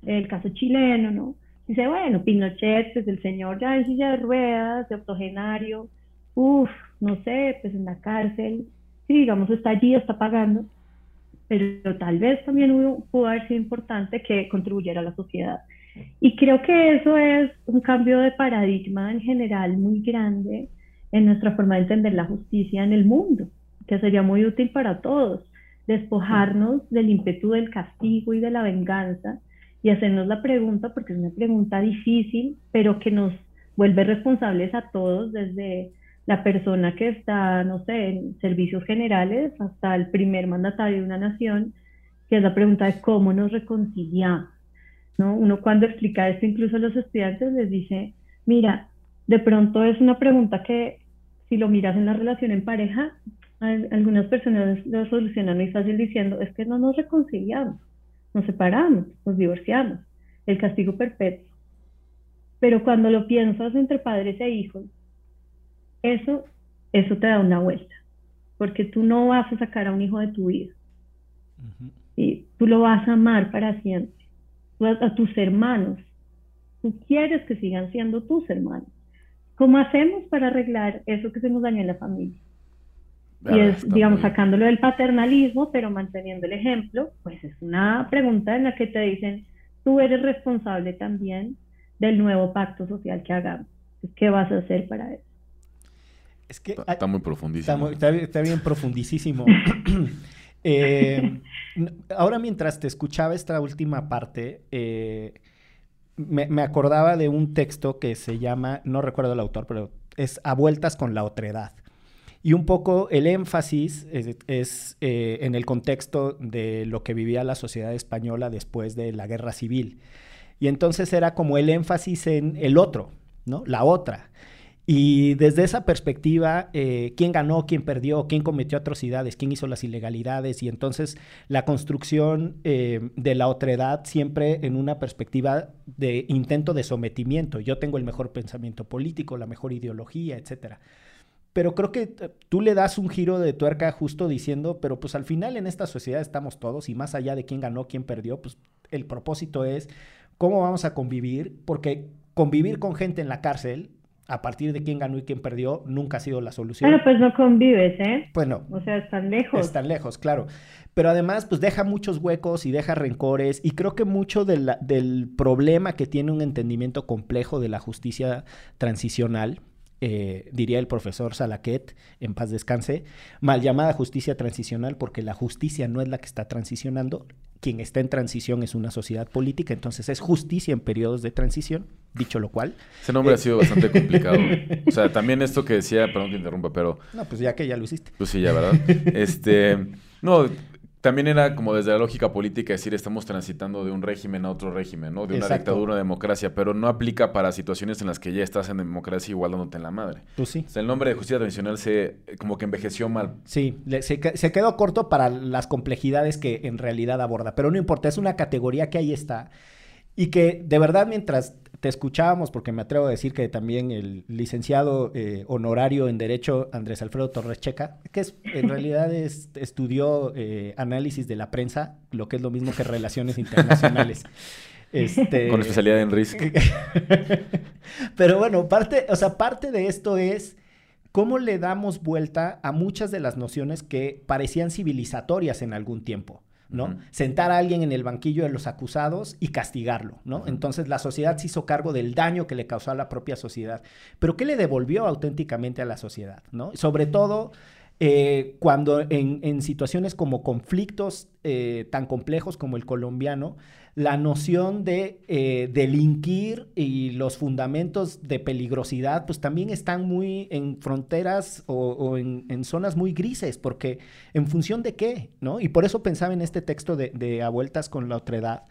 el caso chileno, ¿no? Dice, bueno, Pinochet, pues el señor ya en silla de ruedas, de octogenario, uff, no sé, pues en la cárcel, sí, digamos, está allí, está pagando, pero tal vez también pudo haber sido importante que contribuyera a la sociedad. Y creo que eso es un cambio de paradigma en general muy grande en nuestra forma de entender la justicia en el mundo, que sería muy útil para todos, despojarnos del ímpetu del castigo y de la venganza y hacernos la pregunta, porque es una pregunta difícil, pero que nos vuelve responsables a todos, desde la persona que está, no sé, en servicios generales hasta el primer mandatario de una nación, que es la pregunta de cómo nos reconciliamos. ¿no? Uno cuando explica esto incluso a los estudiantes les dice, mira, de pronto es una pregunta que si lo miras en la relación en pareja, algunas personas lo solucionan muy fácil diciendo, es que no nos reconciliamos, nos separamos, nos divorciamos, el castigo perpetuo. Pero cuando lo piensas entre padres e hijos, eso, eso te da una vuelta, porque tú no vas a sacar a un hijo de tu vida, y tú lo vas a amar para siempre, a tus hermanos, tú quieres que sigan siendo tus hermanos. ¿Cómo hacemos para arreglar eso que se nos dañó en la familia? Y es, digamos, sacándolo del paternalismo, pero manteniendo el ejemplo, pues es una pregunta en la que te dicen, tú eres responsable también del nuevo pacto social que hagamos. ¿Qué vas a hacer para eso? Es que está, muy profundísimo. Está, bien profundísimo. Eh, ahora mientras te escuchaba esta última parte, eh, me, me, acordaba de un texto que se llama, no recuerdo el autor, pero es A vueltas con la otredad. Y un poco el énfasis es, eh, en el contexto de lo que vivía la sociedad española después de la guerra civil. Y entonces era como el énfasis en el otro, ¿no? La otra. Y desde esa perspectiva, eh, quién ganó, quién perdió, quién cometió atrocidades, quién hizo las ilegalidades. Y entonces la construcción eh, de la otredad siempre en una perspectiva de intento de sometimiento. Yo tengo el mejor pensamiento político, la mejor ideología, etcétera pero creo que eh, tú le das un giro de tuerca justo diciendo, pero pues al final en esta sociedad estamos todos y más allá de quién ganó, quién perdió, pues el propósito es cómo vamos a convivir, porque convivir con gente en la cárcel a partir de quién ganó y quién perdió nunca ha sido la solución. Bueno, pues no convives, ¿eh? Pues no. O sea, están lejos. Están lejos, claro. Pero además, pues deja muchos huecos y deja rencores. Y creo que mucho del problema que tiene un entendimiento complejo de la justicia transicional, eh, diría el profesor Salaquet, en paz descanse, mal llamada justicia transicional porque la justicia no es la que está transicionando, quien está en transición es una sociedad política, entonces es justicia en periodos de transición, dicho lo cual. Ese nombre ha sido bastante complicado. O sea, también esto que decía, perdón que interrumpa, pero... No, pues ya que ya lo hiciste. Pues sí, ya, ¿verdad? Este, no, también era como desde la lógica política decir estamos transitando de un régimen a otro régimen, ¿no? De una dictadura a democracia, pero no aplica para situaciones en las que ya estás en democracia igual dándote en la madre. Pues sí. O sea, el nombre de justicia tradicional se como que envejeció mal. Sí, se, se, quedó corto para las complejidades que en realidad aborda, pero no importa, es una categoría que ahí está y que de verdad mientras te escuchábamos, porque me atrevo a decir que también el licenciado eh, honorario en Derecho Andrés Alfredo Torres Checa, que es, en realidad es, estudió eh, análisis de la prensa, lo que es lo mismo que relaciones internacionales. Este... Con especialidad en risk. Pero bueno, parte, o sea, parte de esto es cómo le damos vuelta a muchas de las nociones que parecían civilizatorias en algún tiempo. ¿No? Sentar a alguien en el banquillo de los acusados y castigarlo, ¿no? Entonces la sociedad se hizo cargo del daño que le causó a la propia sociedad. Pero ¿qué le devolvió auténticamente a la sociedad, ¿no? Sobre todo eh, cuando en, situaciones como conflictos eh, tan complejos como el colombiano, la noción de eh, delinquir y los fundamentos de peligrosidad, pues también están muy en fronteras o, en, zonas muy grises, porque en función de qué, ¿no? Y por eso pensaba en este texto de, de A Vueltas con la Otredad,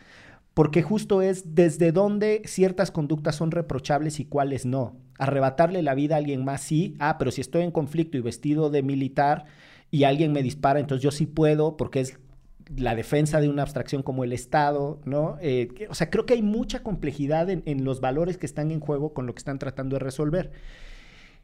porque justo es desde dónde ciertas conductas son reprochables y cuáles no. Arrebatarle la vida a alguien más, sí, ah, pero si estoy en conflicto y vestido de militar y alguien me dispara, entonces yo sí puedo, porque es la defensa de una abstracción como el Estado, ¿no? Eh, o sea, creo que hay mucha complejidad en, los valores que están en juego con lo que están tratando de resolver.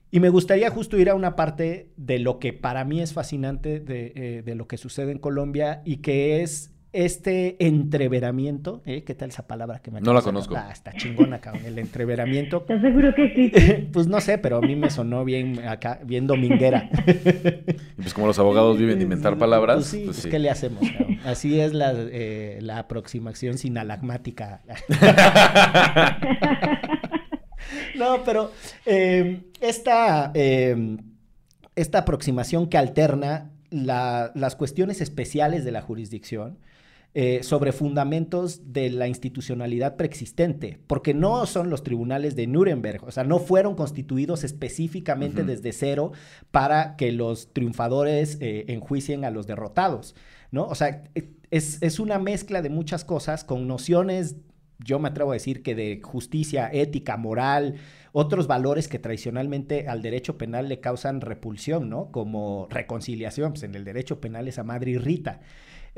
Y me gustaría justo ir a una parte de lo que para mí es fascinante de, eh, de lo que sucede en Colombia y que es este entreveramiento, ¿eh? ¿qué tal esa palabra que me No la conozco. Ah, está chingona, cabrón, el entreveramiento. ¿Estás seguro que sí? pues no sé, pero a mí me sonó bien acá, bien dominguera. y pues como los abogados viven de inventar palabras. Pues sí, pues, ¿qué le hacemos? Así es la, eh, la aproximación sinalagmática. no, pero eh, esta, eh, esta aproximación que alterna la- las cuestiones especiales de la jurisdicción eh, sobre fundamentos de la institucionalidad preexistente, porque no son los tribunales de Nuremberg, o sea, no fueron constituidos específicamente desde cero para que los triunfadores eh, enjuicien a los derrotados, ¿no? O sea, eh, es, es una mezcla de muchas cosas con nociones, yo me atrevo a decir que de justicia, ética, moral, otros valores que tradicionalmente al derecho penal le causan repulsión, ¿no? Como reconciliación, pues en el derecho penal esa madre irrita.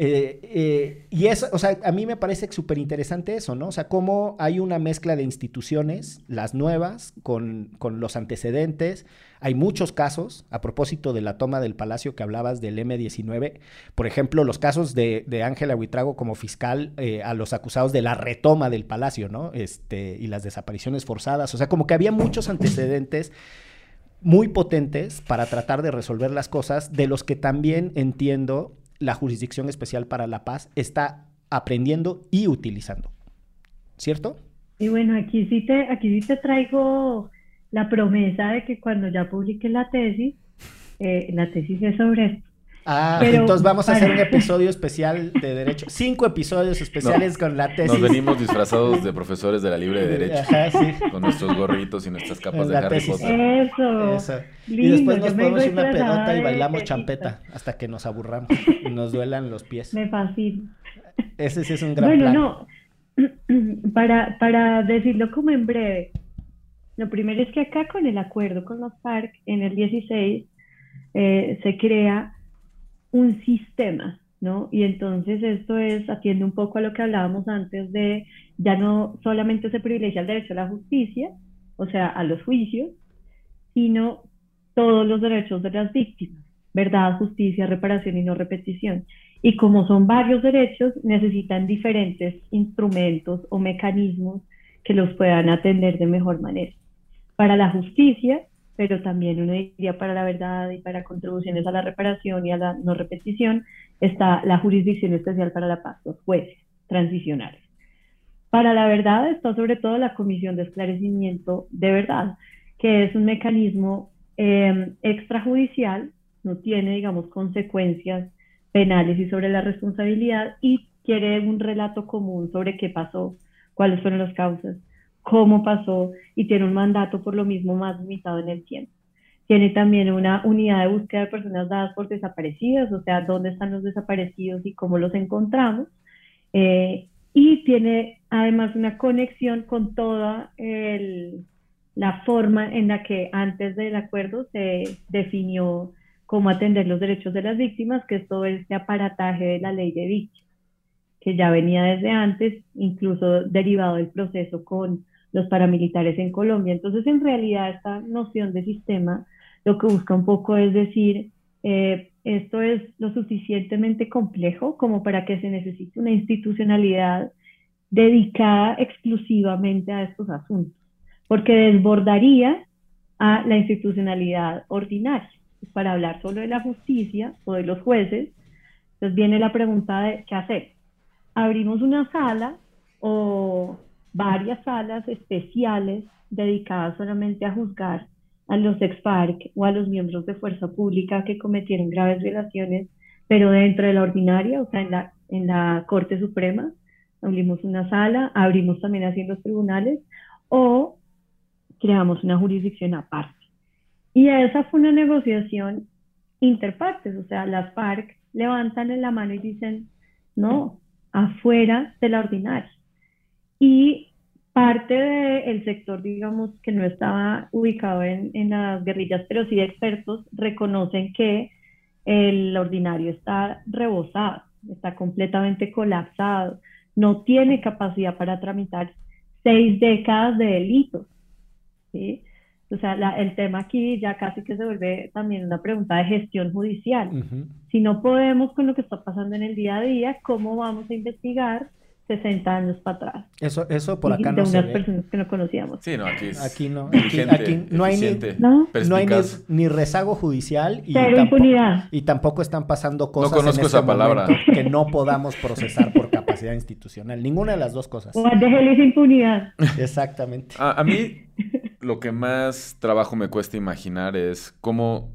Eh, eh, y eso, o sea, a mí me parece súper interesante eso, ¿no? O sea, cómo hay una mezcla de instituciones, las nuevas, con, con los antecedentes. Hay muchos casos, a propósito de la toma del palacio que hablabas del M19, por ejemplo, los casos de, de Ángela Huitrago como fiscal eh, a los acusados de la retoma del palacio, ¿no? Este, y las desapariciones forzadas. O sea, como que había muchos antecedentes muy potentes para tratar de resolver las cosas, de los que también entiendo la Jurisdicción Especial para la Paz está aprendiendo y utilizando. ¿Cierto? Y bueno, aquí sí te, aquí sí te traigo la promesa de que cuando ya publique la tesis, eh, la tesis es sobre. Ah, Pero entonces vamos a hacer un episodio especial de derecho. Cinco episodios especiales con la tesis. Nos venimos disfrazados de profesores de la Libre de Derecho. Ajá, sí. Con nuestros gorritos y nuestras capas de Harry tesis. Potter. Eso. Eso. Y después nos ponemos una pedota y bailamos champeta hasta que nos aburramos y nos duelan los pies. Me fascina. Ese sí es un gran Bueno, plan. no, para, para decirlo como en breve, lo primero es que acá con el acuerdo con los FARC en el 16 eh, se crea un sistema, ¿no? Y entonces esto es, atiende un poco a lo que hablábamos antes de, ya no solamente se privilegia el derecho a la justicia, o sea, a los juicios, sino todos los derechos de las víctimas, verdad, justicia, reparación y no repetición. Y como son varios derechos, necesitan diferentes instrumentos o mecanismos que los puedan atender de mejor manera. Para la justicia, pero también uno diría para la verdad y para contribuciones a la reparación y a la no repetición, está la Jurisdicción Especial para la Paz, los jueces transicionales. Para la verdad está sobre todo la Comisión de Esclarecimiento de Verdad, que es un mecanismo eh, extrajudicial, no tiene, digamos, consecuencias penales y sobre la responsabilidad y quiere un relato común sobre qué pasó, cuáles fueron las causas, cómo pasó y tiene un mandato por lo mismo más limitado en el tiempo. Tiene también una unidad de búsqueda de personas dadas por desaparecidas, o sea, dónde están los desaparecidos y cómo los encontramos. Eh, y tiene además una conexión con toda el, la forma en la que antes del acuerdo se definió cómo atender los derechos de las víctimas, que es todo este aparataje de la ley de víctimas, que ya venía desde antes, incluso derivado del proceso con los paramilitares en Colombia. Entonces, en realidad, esta noción de sistema lo que busca un poco es decir, eh, esto es lo suficientemente complejo como para que se necesite una institucionalidad dedicada exclusivamente a estos asuntos, porque desbordaría a la institucionalidad ordinaria. Para hablar solo de la justicia o de los jueces, entonces viene la pregunta de qué hacer. ¿Abrimos una sala o varias salas especiales dedicadas solamente a juzgar a los ex-FARC o a los miembros de fuerza pública que cometieron graves violaciones, pero dentro de la ordinaria, o sea, en la, en la Corte Suprema, abrimos una sala, abrimos también así en los tribunales, o creamos una jurisdicción aparte. Y esa fue una negociación interpartes, o sea, las FARC levantan la mano y dicen, no, afuera de la ordinaria. Y parte del sector, digamos, que no estaba ubicado en, en, las guerrillas, pero sí expertos, reconocen que el ordinario está rebosado, está completamente colapsado, no tiene capacidad para tramitar seis décadas de delitos. ¿sí? O sea, la, el tema aquí ya casi que se vuelve también una pregunta de gestión judicial. Uh -huh. Si no podemos con lo que está pasando en el día a día, ¿cómo vamos a investigar 60 años para atrás. Eso, eso por Y acá de no unas se ve. personas que no conocíamos. Sí, no, aquí es Aquí no, aquí, no hay ni, ¿No? no hay ni, rezago judicial y Cero tampoco, impunidad. y tampoco están pasando cosas conozco en este esa palabra. que no podamos procesar por capacidad institucional. Ninguna de las dos cosas. O déjele esa impunidad. Exactamente. A, a mí, lo que más trabajo me cuesta imaginar es cómo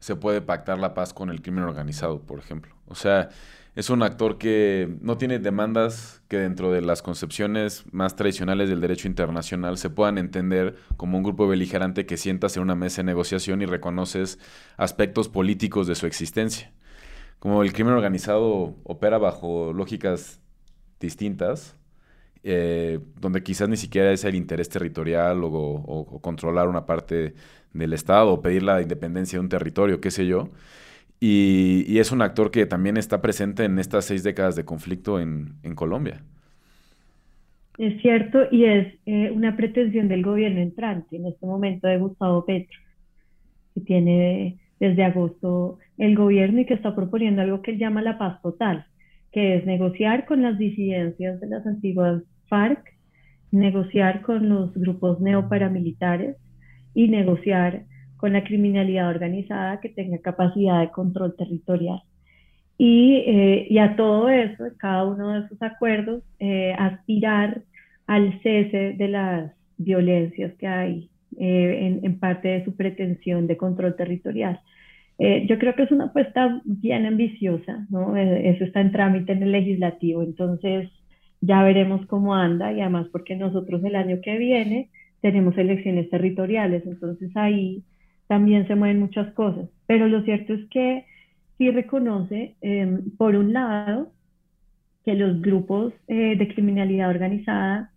se puede pactar la paz con el crimen organizado, por ejemplo. O sea, es un actor que no tiene demandas que dentro de las concepciones más tradicionales del derecho internacional se puedan entender como un grupo beligerante que sientas en una mesa de negociación y reconoces aspectos políticos de su existencia. Como el crimen organizado opera bajo lógicas distintas, eh, donde quizás ni siquiera es el interés territorial o, controlar una parte del Estado o pedir la independencia de un territorio, qué sé yo. Y, es un actor que también está presente en estas seis décadas de conflicto en, Colombia. Es cierto, y es eh, una pretensión del gobierno entrante en este momento de Gustavo Petro, que tiene desde agosto el gobierno y que está proponiendo algo que él llama la paz total, que es negociar con las disidencias de las antiguas FARC, negociar con los grupos neoparamilitares y negociar con la criminalidad organizada que tenga capacidad de control territorial. Y, eh, a todo eso, cada uno de esos acuerdos, eh, aspirar al cese de las violencias que hay eh, en, parte de su pretensión de control territorial. yo creo que es una apuesta bien ambiciosa, ¿no? eso está en trámite en el legislativo, entonces ya veremos cómo anda y además porque nosotros el año que viene tenemos elecciones territoriales, entonces ahí también se mueven muchas cosas. Pero lo cierto es que sí reconoce, em, por un lado, que los grupos eh, de criminalidad organizada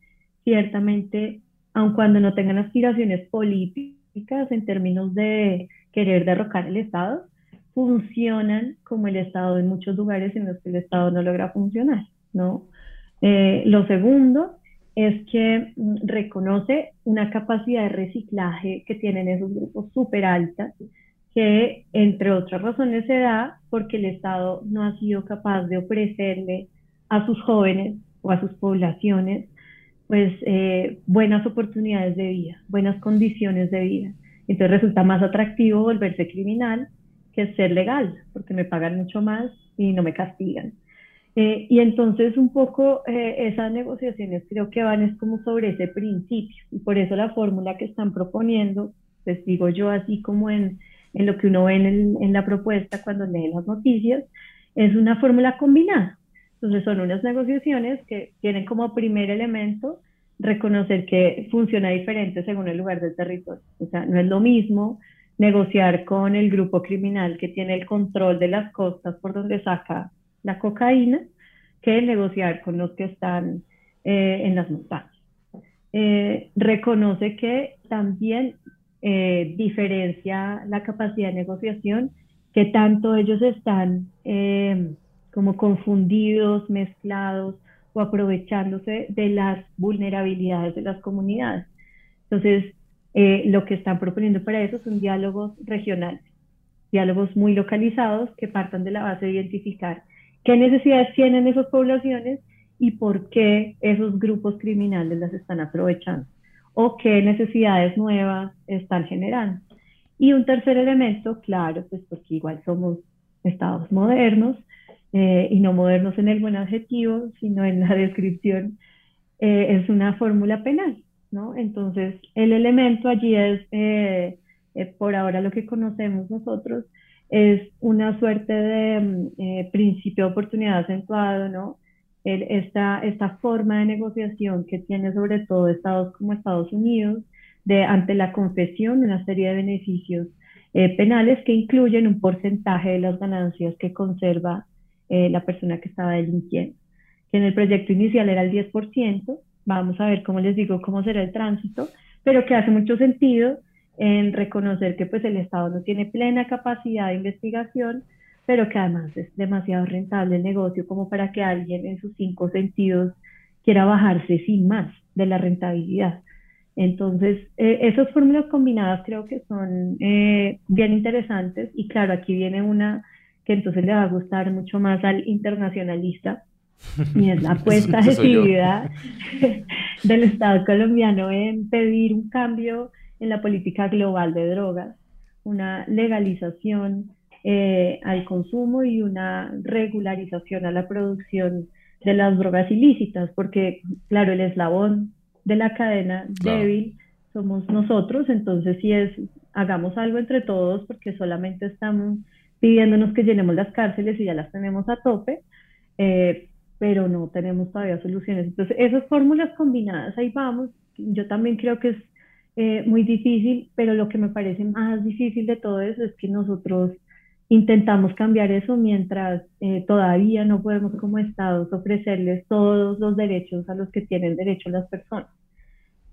ciertamente, aun cuando no tengan aspiraciones políticas en términos de querer derrocar el Estado, funcionan como el Estado en muchos lugares en los que el Estado no logra funcionar, ¿no? Eh, lo segundo es que mm, reconoce una capacidad de reciclaje que tienen esos grupos súper alta, que entre otras razones se da porque el Estado no ha sido capaz de ofrecerle a sus jóvenes o a sus poblaciones pues eh, buenas oportunidades de vida, buenas condiciones de vida. Entonces resulta más atractivo volverse criminal que ser legal, porque me pagan mucho más y no me castigan. Eh, y entonces un poco eh, esas negociaciones creo que van es como sobre ese principio y por eso la fórmula que están proponiendo, pues digo yo así como en, en lo que uno ve en, en, la propuesta cuando lee las noticias, es una fórmula combinada. Entonces son unas negociaciones que tienen como primer elemento reconocer que funciona diferente según el lugar del territorio. O sea, no es lo mismo negociar con el grupo criminal que tiene el control de las costas por donde saca la cocaína que negociar con los que están eh, en las montañas. Eh, reconoce que también eh, diferencia la capacidad de negociación, que tanto ellos están como confundidos, mezclados o aprovechándose de las vulnerabilidades de las comunidades. Entonces, lo que están proponiendo para eso son diálogos regionales, diálogos muy localizados que partan de la base de identificar qué necesidades tienen esas poblaciones y por qué esos grupos criminales las están aprovechando o qué necesidades nuevas están generando. Y un tercer elemento, claro, pues porque igual somos estados modernos eh, y no modernos en el buen adjetivo, sino en la descripción, eh, es una fórmula penal, ¿no? Entonces, el elemento allí es, eh, por ahora lo que conocemos nosotros, es una suerte de mm, eh, principio de oportunidad acentuado, ¿no? esta, esta forma de negociación que tiene sobre todo estados como Estados Unidos, de ante la confesión una serie de beneficios eh, penales que incluyen un porcentaje de las ganancias que conserva eh, la persona que estaba delinquiendo, que en el proyecto inicial era el 10%, vamos a ver cómo les digo cómo será el tránsito, pero que hace mucho sentido en reconocer que pues el Estado no tiene plena capacidad de investigación, pero que además es demasiado rentable el negocio como para que alguien en sus cinco sentidos quiera bajarse sin más de la rentabilidad. Entonces, eh, esas fórmulas combinadas creo que son eh, bien interesantes y claro, aquí viene una que entonces le va a gustar mucho más al internacionalista y es la apuesta decidida del Estado colombiano en pedir un cambio en la política global de drogas, una legalización eh, al consumo y una regularización a la producción de las drogas ilícitas, porque claro, el eslabón de la cadena débil somos nosotros, entonces si es, hagamos algo entre todos porque solamente estamos pidiéndonos que llenemos las cárceles y ya las tenemos a tope, eh, pero no tenemos todavía soluciones. Entonces, esas fórmulas combinadas, ahí vamos. Yo también creo que es eh, muy difícil, pero lo que me parece más difícil de todo eso es que nosotros intentamos cambiar eso mientras eh, todavía no podemos como estados ofrecerles todos los derechos a los que tienen derecho las personas.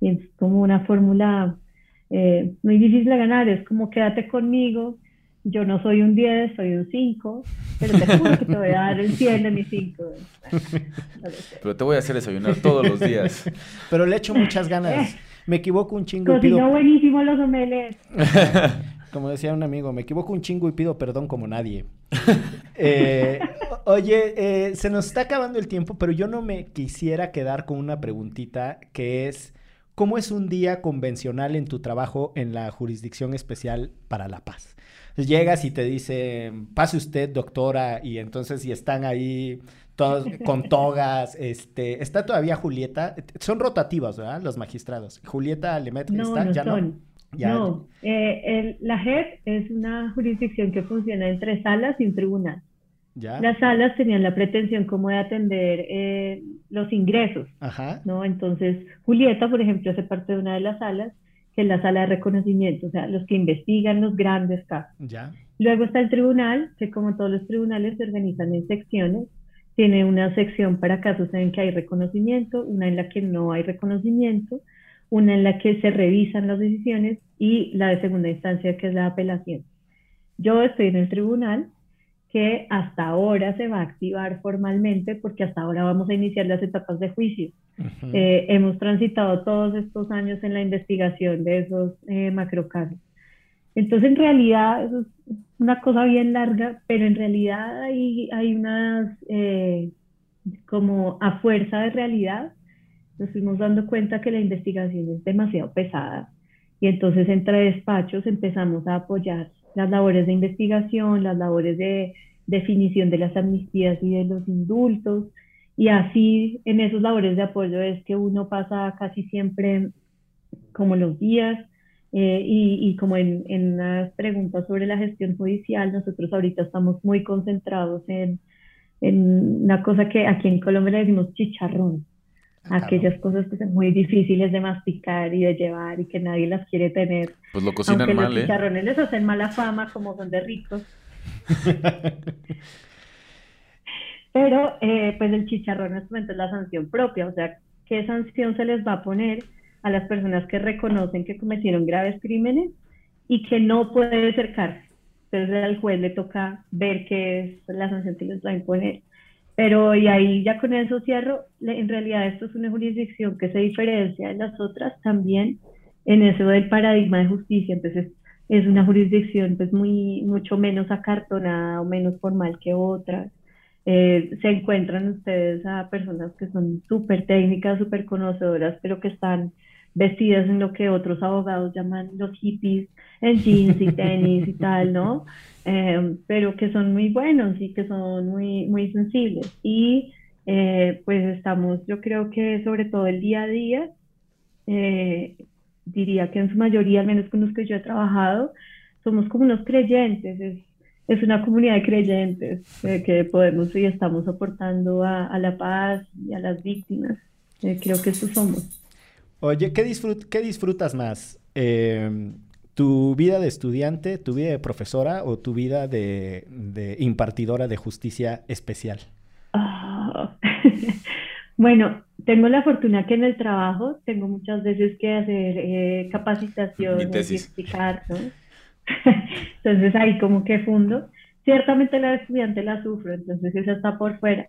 Y es como una fórmula eh, muy difícil de ganar, es como quédate conmigo, yo no soy un 10, soy un 5, pero te juro que te voy a dar el 100 de mis 5. Pero te voy a hacer desayunar todos los días. pero le echo muchas ganas. Me equivoco un chingo y pido... buenísimo los omelets. Como decía un amigo, me equivoco un chingo y pido perdón como nadie. Eh, oye, eh, se nos está acabando el tiempo, pero yo no me quisiera quedar con una preguntita que es, ¿cómo es un día convencional en tu trabajo en la Jurisdicción Especial para la Paz? llegas y te dicen, pase usted, doctora, y entonces si están ahí todos con togas, este, está todavía Julieta, son rotativas, ¿verdad? Los magistrados. Julieta Lemet no, está, no ya no. No, eh, la JEP es una jurisdicción que funciona entre salas y un tribunal. ¿Ya? Las salas tenían la pretensión como de atender eh, los ingresos, Ajá. ¿no? Entonces, Julieta, por ejemplo, hace parte de una de las salas, que es la sala de reconocimiento, o sea, los que investigan los grandes casos. ¿Ya? Luego está el tribunal, que como todos los tribunales se organizan en secciones, tiene una sección para casos en que hay reconocimiento, una en la que no hay reconocimiento, una en la que se revisan las decisiones y la de segunda instancia, que es la apelación. Yo estoy en el tribunal que hasta ahora se va a activar formalmente porque hasta ahora vamos a iniciar las etapas de juicio. Eh, hemos transitado todos estos años en la investigación de esos eh, macrocasos. Entonces, en realidad, eso es una cosa bien larga, pero en realidad hay, hay unas, eh, como a fuerza de realidad, nos fuimos dando cuenta que la investigación es demasiado pesada. Y entonces entre despachos empezamos a apoyar las labores de investigación, las labores de definición de las amnistías y de los indultos. Y así en esos labores de apoyo es que uno pasa casi siempre como los días eh, y, y, como en, en las preguntas sobre la gestión judicial, nosotros ahorita estamos muy concentrados en, en una cosa que aquí en Colombia le decimos chicharrón, aquellas cosas que son muy difíciles de masticar y de llevar y que nadie las quiere tener. Pues lo cocinan Aunque mal, los ¿eh? chicharrones les hacen mala fama como son de ricos. Pero eh, pues el chicharrón en este momento es la sanción propia, o sea, ¿qué sanción se les va a poner a las personas que reconocen que cometieron graves crímenes y que no puede cárcel? Entonces al juez le toca ver qué es la sanción que les va a imponer. Pero y ahí ya con eso cierro, en realidad esto es una jurisdicción que se diferencia de las otras también en eso del paradigma de justicia, entonces es una jurisdicción pues muy mucho menos acartonada o menos formal que otras. Eh, se encuentran ustedes a personas que son súper técnicas, súper conocedoras, pero que están vestidas en lo que otros abogados llaman los hippies, en jeans y tenis y tal, ¿no? Eh, pero que son muy buenos y que son muy, muy sensibles. Y eh, pues estamos, yo creo que sobre todo el día a día, eh, diría que en su mayoría, al menos con los que yo he trabajado, somos como unos creyentes, es, es una comunidad de creyentes que podemos y estamos aportando a, a, la paz y a las víctimas. creo que eso somos. Oye, ¿qué, disfrut ¿qué disfrutas más? ¿Tu vida de estudiante, tu vida de profesora o tu vida de, impartidora de justicia especial? Ah, bueno, tengo la fortuna que en el trabajo tengo muchas veces que hacer eh, capacitación y explicar, ¿no? entonces ahí como que fundo. Ciertamente la de estudiante la sufro, entonces esa está por fuera.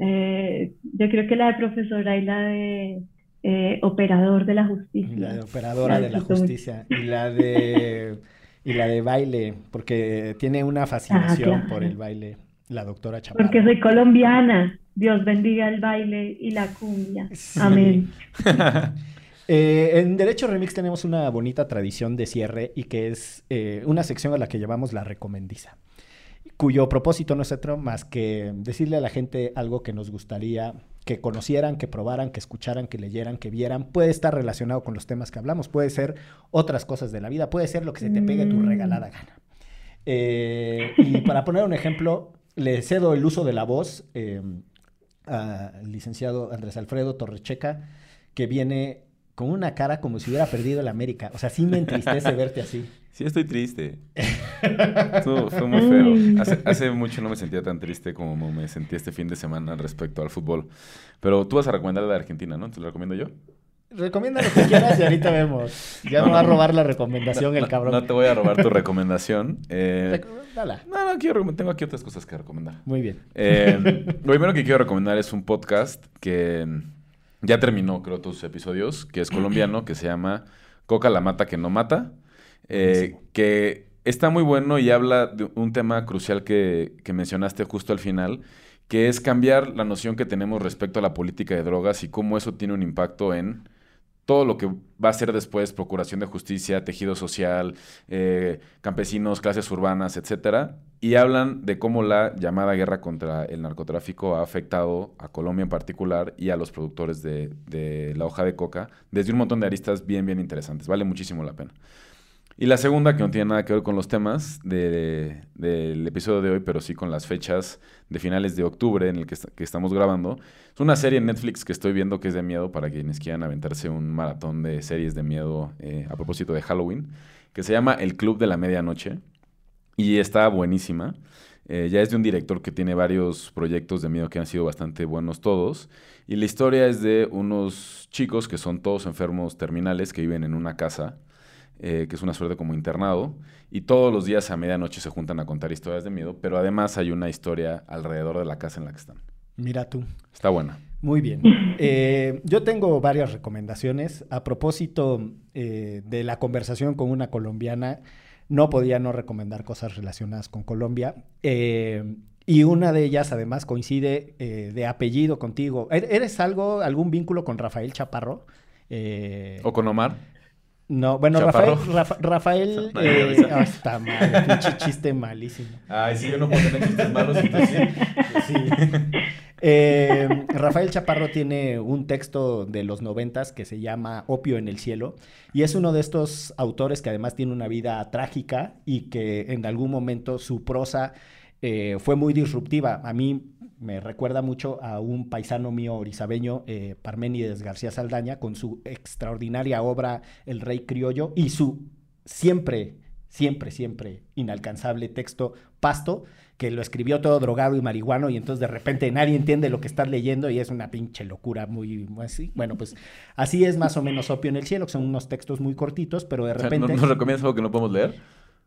Eh, yo creo que la de profesora y la de eh, operador de la justicia. La de operadora de la justicia. Y la de, y la de baile, porque tiene una fascinación por el baile, la doctora Chaparro. Porque soy colombiana. Dios bendiga el baile y la cumbia. Amén. Eh, en Derecho Remix tenemos una bonita tradición de cierre y que es eh, una sección a la que llamamos la recomendiza, cuyo propósito no es otro más que decirle a la gente algo que nos gustaría que conocieran, que probaran, que escucharan, que leyeran, que vieran, puede estar relacionado con los temas que hablamos, puede ser otras cosas de la vida, puede ser lo que se te pegue tu Mm. regalada gana. Eh, y para poner un ejemplo, le cedo el uso de la voz eh, al licenciado Andrés Alfredo Torrecheca, que viene con una cara como si hubiera perdido el América. O sea, sí me entristece verte así. Sí, estoy triste. Estuvo- fue muy feo. Hace, hace mucho no me sentía tan triste como me sentí este fin de semana respecto al fútbol. Pero tú vas a recomendar la de Argentina, ¿no? ¿Te lo recomiendo yo? Recomienda lo que quieras y ahorita vemos. Ya me va a robar la recomendación el No- cabrón. No te voy a robar tu recomendación. Eh, dala. no, no, quiero, tengo aquí otras cosas que recomendar. Muy bien. Eh, lo primero que quiero recomendar es un podcast que ya terminó, creo, todos sus episodios, que es colombiano, que se llama Coca la mata que no mata, eh, que está muy bueno y habla de un tema crucial que, que mencionaste justo al final, que es cambiar la noción que tenemos respecto a la política de drogas y cómo eso tiene un impacto en todo lo que va a ser después procuración de justicia, tejido social, eh, campesinos, clases urbanas, etcétera, y hablan de cómo la llamada guerra contra el narcotráfico ha afectado a Colombia en particular y a los productores de, de la hoja de coca desde un montón de aristas bien, bien interesantes. Vale muchísimo la pena. Y la segunda, que no tiene nada que ver con los temas de- del episodio de hoy, pero sí con las fechas de finales de octubre en el que, est- que estamos grabando, es una serie en Netflix que estoy viendo que es de miedo para quienes quieran aventarse un maratón de series de miedo eh, a propósito de Halloween, que se llama El Club de la Medianoche y está buenísima. Eh, ya es de un director que tiene varios proyectos de miedo que han sido bastante buenos todos. Y la historia es de unos chicos que son todos enfermos terminales que viven en una casa, eh, que es una suerte como internado. Y todos los días a medianoche se juntan a contar historias de miedo, pero además hay una historia alrededor de la casa en la que están. Mira tú. Está buena. Muy bien. Eh, yo tengo varias recomendaciones. A propósito eh, de la conversación con una colombiana, no podía no recomendar cosas relacionadas con Colombia. Eh, y una de ellas, además, coincide de apellido contigo. ¿Er- ¿Eres algo, algún vínculo con Rafael Chaparro? ¿O con Omar? No, bueno, ¿Chaparro? Rafael, Rafa- Rafael eh, ah, está mal, pinche chiste malísimo. Ay, sí, yo no puedo tener chistes malos, Sí. Eh, Rafael Chaparro tiene un texto de los noventas que se llama Opio en el cielo y es uno de estos autores que además tiene una vida trágica y que en algún momento su prosa eh, fue muy disruptiva. A mí me recuerda mucho a un paisano mío orizabeño, eh, Parménides García Saldaña, con su extraordinaria obra El Rey Criollo y su siempre, siempre, siempre inalcanzable texto Pasto, que lo escribió todo drogado y marihuano y entonces de repente nadie entiende lo que estás leyendo y es una pinche locura muy, así. Bueno, pues así es más o menos Opio en el cielo, que son unos textos muy cortitos, pero de O sea, ¿no- repente... ¿Nos recomiendas algo que no podemos leer?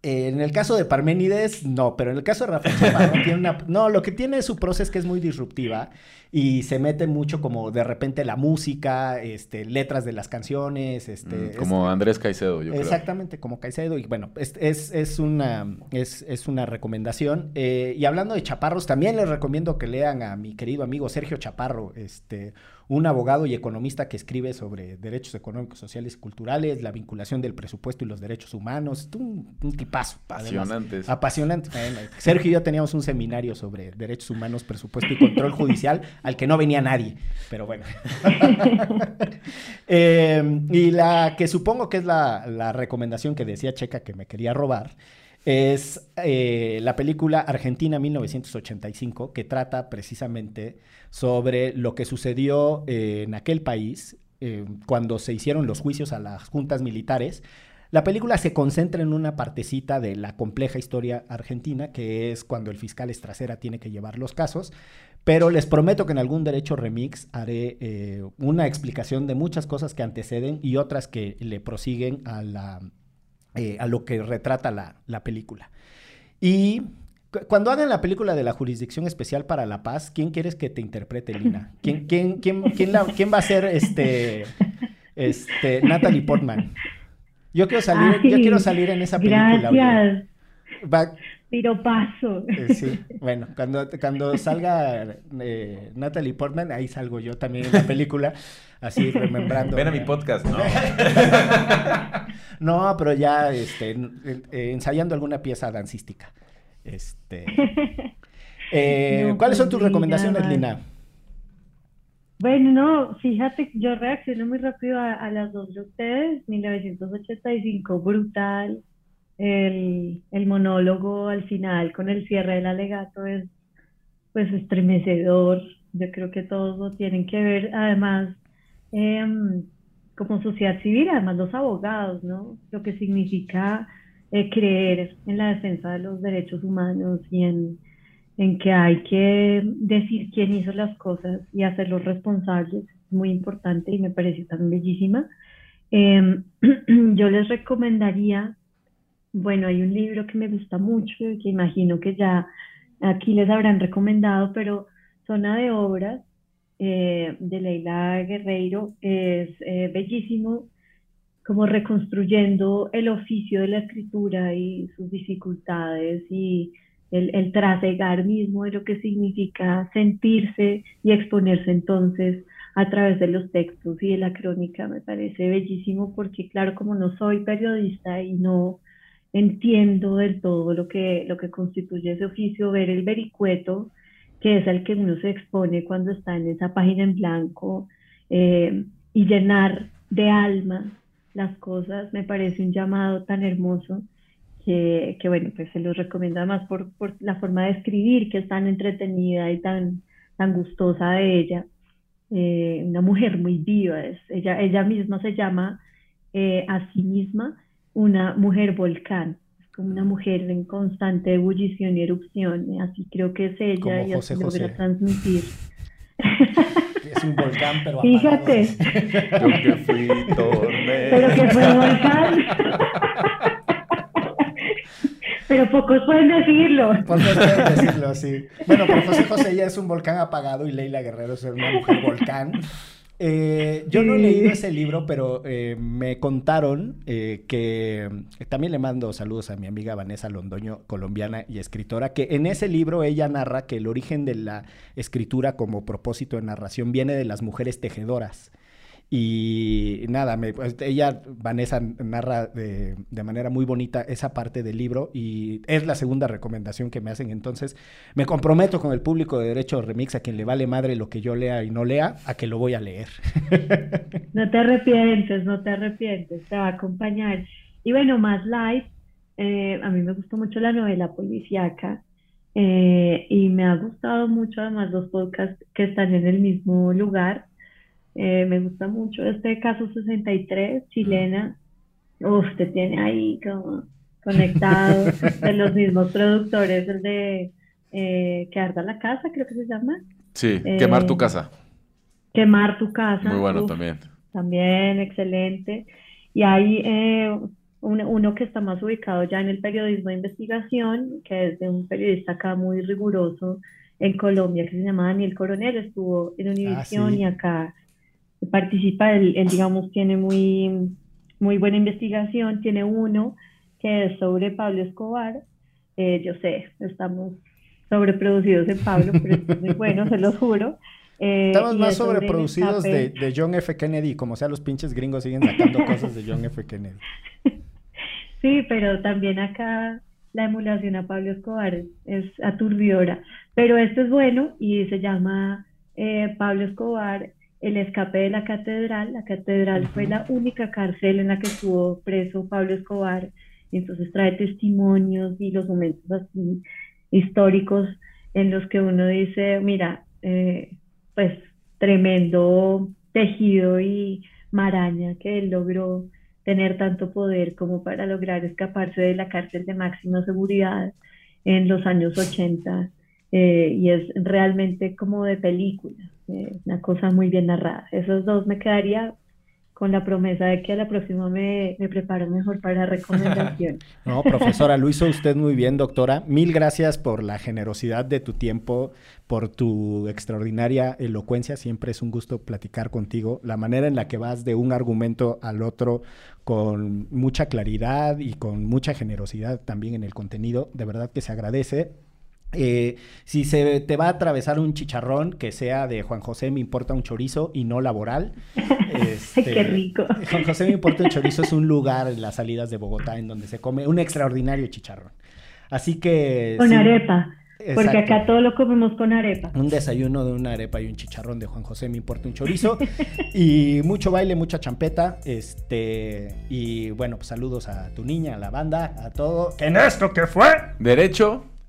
Eh, en el caso de Parménides, no, pero en el caso de Rafael Chaparro tiene una... No, lo que tiene su prosa es que es muy disruptiva y se mete mucho como de repente la música, este, letras de las canciones, este... Mm, como Andrés Caicedo, yo creo. Exactamente, como Caicedo. Y bueno, es, es, es una, es, es una recomendación. Eh, y hablando de chaparros, también les recomiendo que lean a mi querido amigo Sergio Chaparro, este, un abogado y economista que escribe sobre derechos económicos, sociales y culturales, la vinculación del presupuesto y los derechos humanos. Un, un tipazo. Apasionante. Bueno, Sergio y yo teníamos un seminario sobre derechos humanos, presupuesto y control judicial al que no venía nadie. Pero bueno. Eh, y la que supongo que es la, la recomendación que decía Checa que me quería robar es eh, la película Argentina 1985 que trata precisamente sobre lo que sucedió en aquel país eh, cuando se hicieron los juicios a las juntas militares. La película se concentra en una partecita de la compleja historia argentina, que es cuando el fiscal Estracera tiene que llevar los casos, pero les prometo que en algún derecho remix haré eh, una explicación de muchas cosas que anteceden y otras que le prosiguen a, la, eh, a lo que retrata la, la película. Y cu- cuando hagan la película de la Jurisdicción Especial para la Paz, ¿quién quieres que te interprete, Lina? ¿Quién, quién, quién, quién, la- quién va a ser este, este, Natalie Portman? Yo quiero salir, yo Ay, quiero salir en esa película. oye. Gracias. Va- Piropazo. eh, sí, bueno, cuando, cuando salga eh, Natalie Portman, ahí salgo yo también en la película, así remembrando. Ven a mi podcast, ¿no? No, pero ya este, eh, ensayando alguna pieza dancística. Este, eh, No, ¿Cuáles son pues, tus recomendaciones, nada. Lina? Bueno, no, fíjate, yo reacciono muy rápido a, a las dos de ustedes. 1985, brutal. El, el monólogo al final con el cierre del alegato es pues estremecedor. Yo creo que todos lo tienen que ver. Además, em, como sociedad civil, además los abogados, ¿no? Lo que significa eh, creer en la defensa de los derechos humanos y en, en que hay que decir quién hizo las cosas y hacerlos responsables. Es muy importante y me pareció tan bellísima. Em, yo les recomendaría, bueno, hay un libro que me gusta mucho, que imagino que ya aquí les habrán recomendado, pero Zona de Obras eh, de Leila Guerreiro es eh, bellísimo, como reconstruyendo el oficio de la escritura y sus dificultades y el, el trasegar mismo de lo que significa sentirse y exponerse entonces a través de los textos y de la crónica. Me parece bellísimo porque, claro, como no soy periodista y no entiendo del todo lo que, lo que constituye ese oficio, ver el vericueto que es el que uno se expone cuando está en esa página en blanco eh, y llenar de alma las cosas, me parece un llamado tan hermoso que, que bueno, pues se lo recomiendo además por, por, la forma de escribir que es tan entretenida y tan, tan gustosa de ella. Eh, una mujer muy viva, es, ella, ella misma se llama eh, a sí misma una mujer volcán como una mujer en constante ebullición y erupción, así creo que es ella Como y José así José. logra transmitir. Es un volcán, pero Fíjate, Yo que fui tormenta. pero que fue volcán. Pero pocos pueden decirlo. Por no puedo decirlo así. Bueno, pero José José ya es un volcán apagado y Leila Guerrero es una mujer volcán. Eh, yo no he leído ese libro, pero eh, me contaron eh, que también le mando saludos a mi amiga Vanessa Londoño, colombiana y escritora, que en ese libro ella narra que el origen de la escritura como propósito de narración viene de las mujeres tejedoras. Y nada, me- pues, ella, Vanessa, narra de, de manera muy bonita esa parte del libro y es la segunda recomendación que me hacen. Entonces, me comprometo con el público de Derecho Remix, a quien le vale madre lo que yo lea y no lea, a que lo voy a leer. No te arrepientes, no te arrepientes, te va a acompañar. Y bueno, más light, eh, a mí me gustó mucho la novela policíaca eh, y me ha gustado mucho además los podcasts que están en el mismo lugar. Eh, me gusta mucho este caso 63, chilena. Uf, te tiene ahí como conectado de los mismos productores, el de eh, Que arda la casa, creo que se llama. Sí, Eh, quemar tu casa. Quemar tu casa. Muy bueno uf, también. también, excelente. Y hay eh, un- uno que está más ubicado ya en el periodismo de investigación, que es de un periodista acá muy riguroso en Colombia, que se llama Daniel Coronel, estuvo en Univisión sí. y acá participa, él, él, digamos tiene muy, muy buena investigación, tiene uno que es sobre Pablo Escobar, Eh, yo sé, estamos sobreproducidos en Pablo, pero es muy bueno, se lo juro. Eh, Estamos más es sobreproducidos de, de John F. Kennedy, como sea, los pinches gringos siguen sacando cosas de John F. Kennedy. Sí, pero también acá la emulación a Pablo Escobar es, es aturdidora. Pero esto es bueno y se llama eh, Pablo Escobar, el escape de la catedral. La catedral fue la única cárcel en la que estuvo preso Pablo Escobar. Entonces trae testimonios y los momentos así históricos en los que uno dice, mira, eh, pues tremendo tejido y maraña que él logró tener tanto poder como para lograr escaparse de la cárcel de máxima seguridad en los años 80 eh, y es realmente como de película, eh, una cosa muy bien narrada. Esos dos me quedaría con la promesa de que a la próxima me, preparo mejor para recomendación. No, profesora, lo hizo usted muy bien, doctora. Mil gracias por la generosidad de tu tiempo, por tu extraordinaria elocuencia. Siempre es un gusto platicar contigo. La manera en la que vas de un argumento al otro con mucha claridad y con mucha generosidad también en el contenido, de verdad que se agradece. Eh, si se te va a atravesar un chicharrón, que sea de Juan José me importa un chorizo y no laboral. Este, Qué rico. Juan José me importa un chorizo es un lugar en las salidas de Bogotá en donde se come un extraordinario chicharrón. Así que... Con arepa. Porque acá todo lo comemos con arepa. Un desayuno de una arepa y un chicharrón de Juan José me importa un chorizo. y mucho baile, mucha champeta. Este, y bueno, pues saludos a tu niña, a la banda, a todo. En esto que fue. Derecho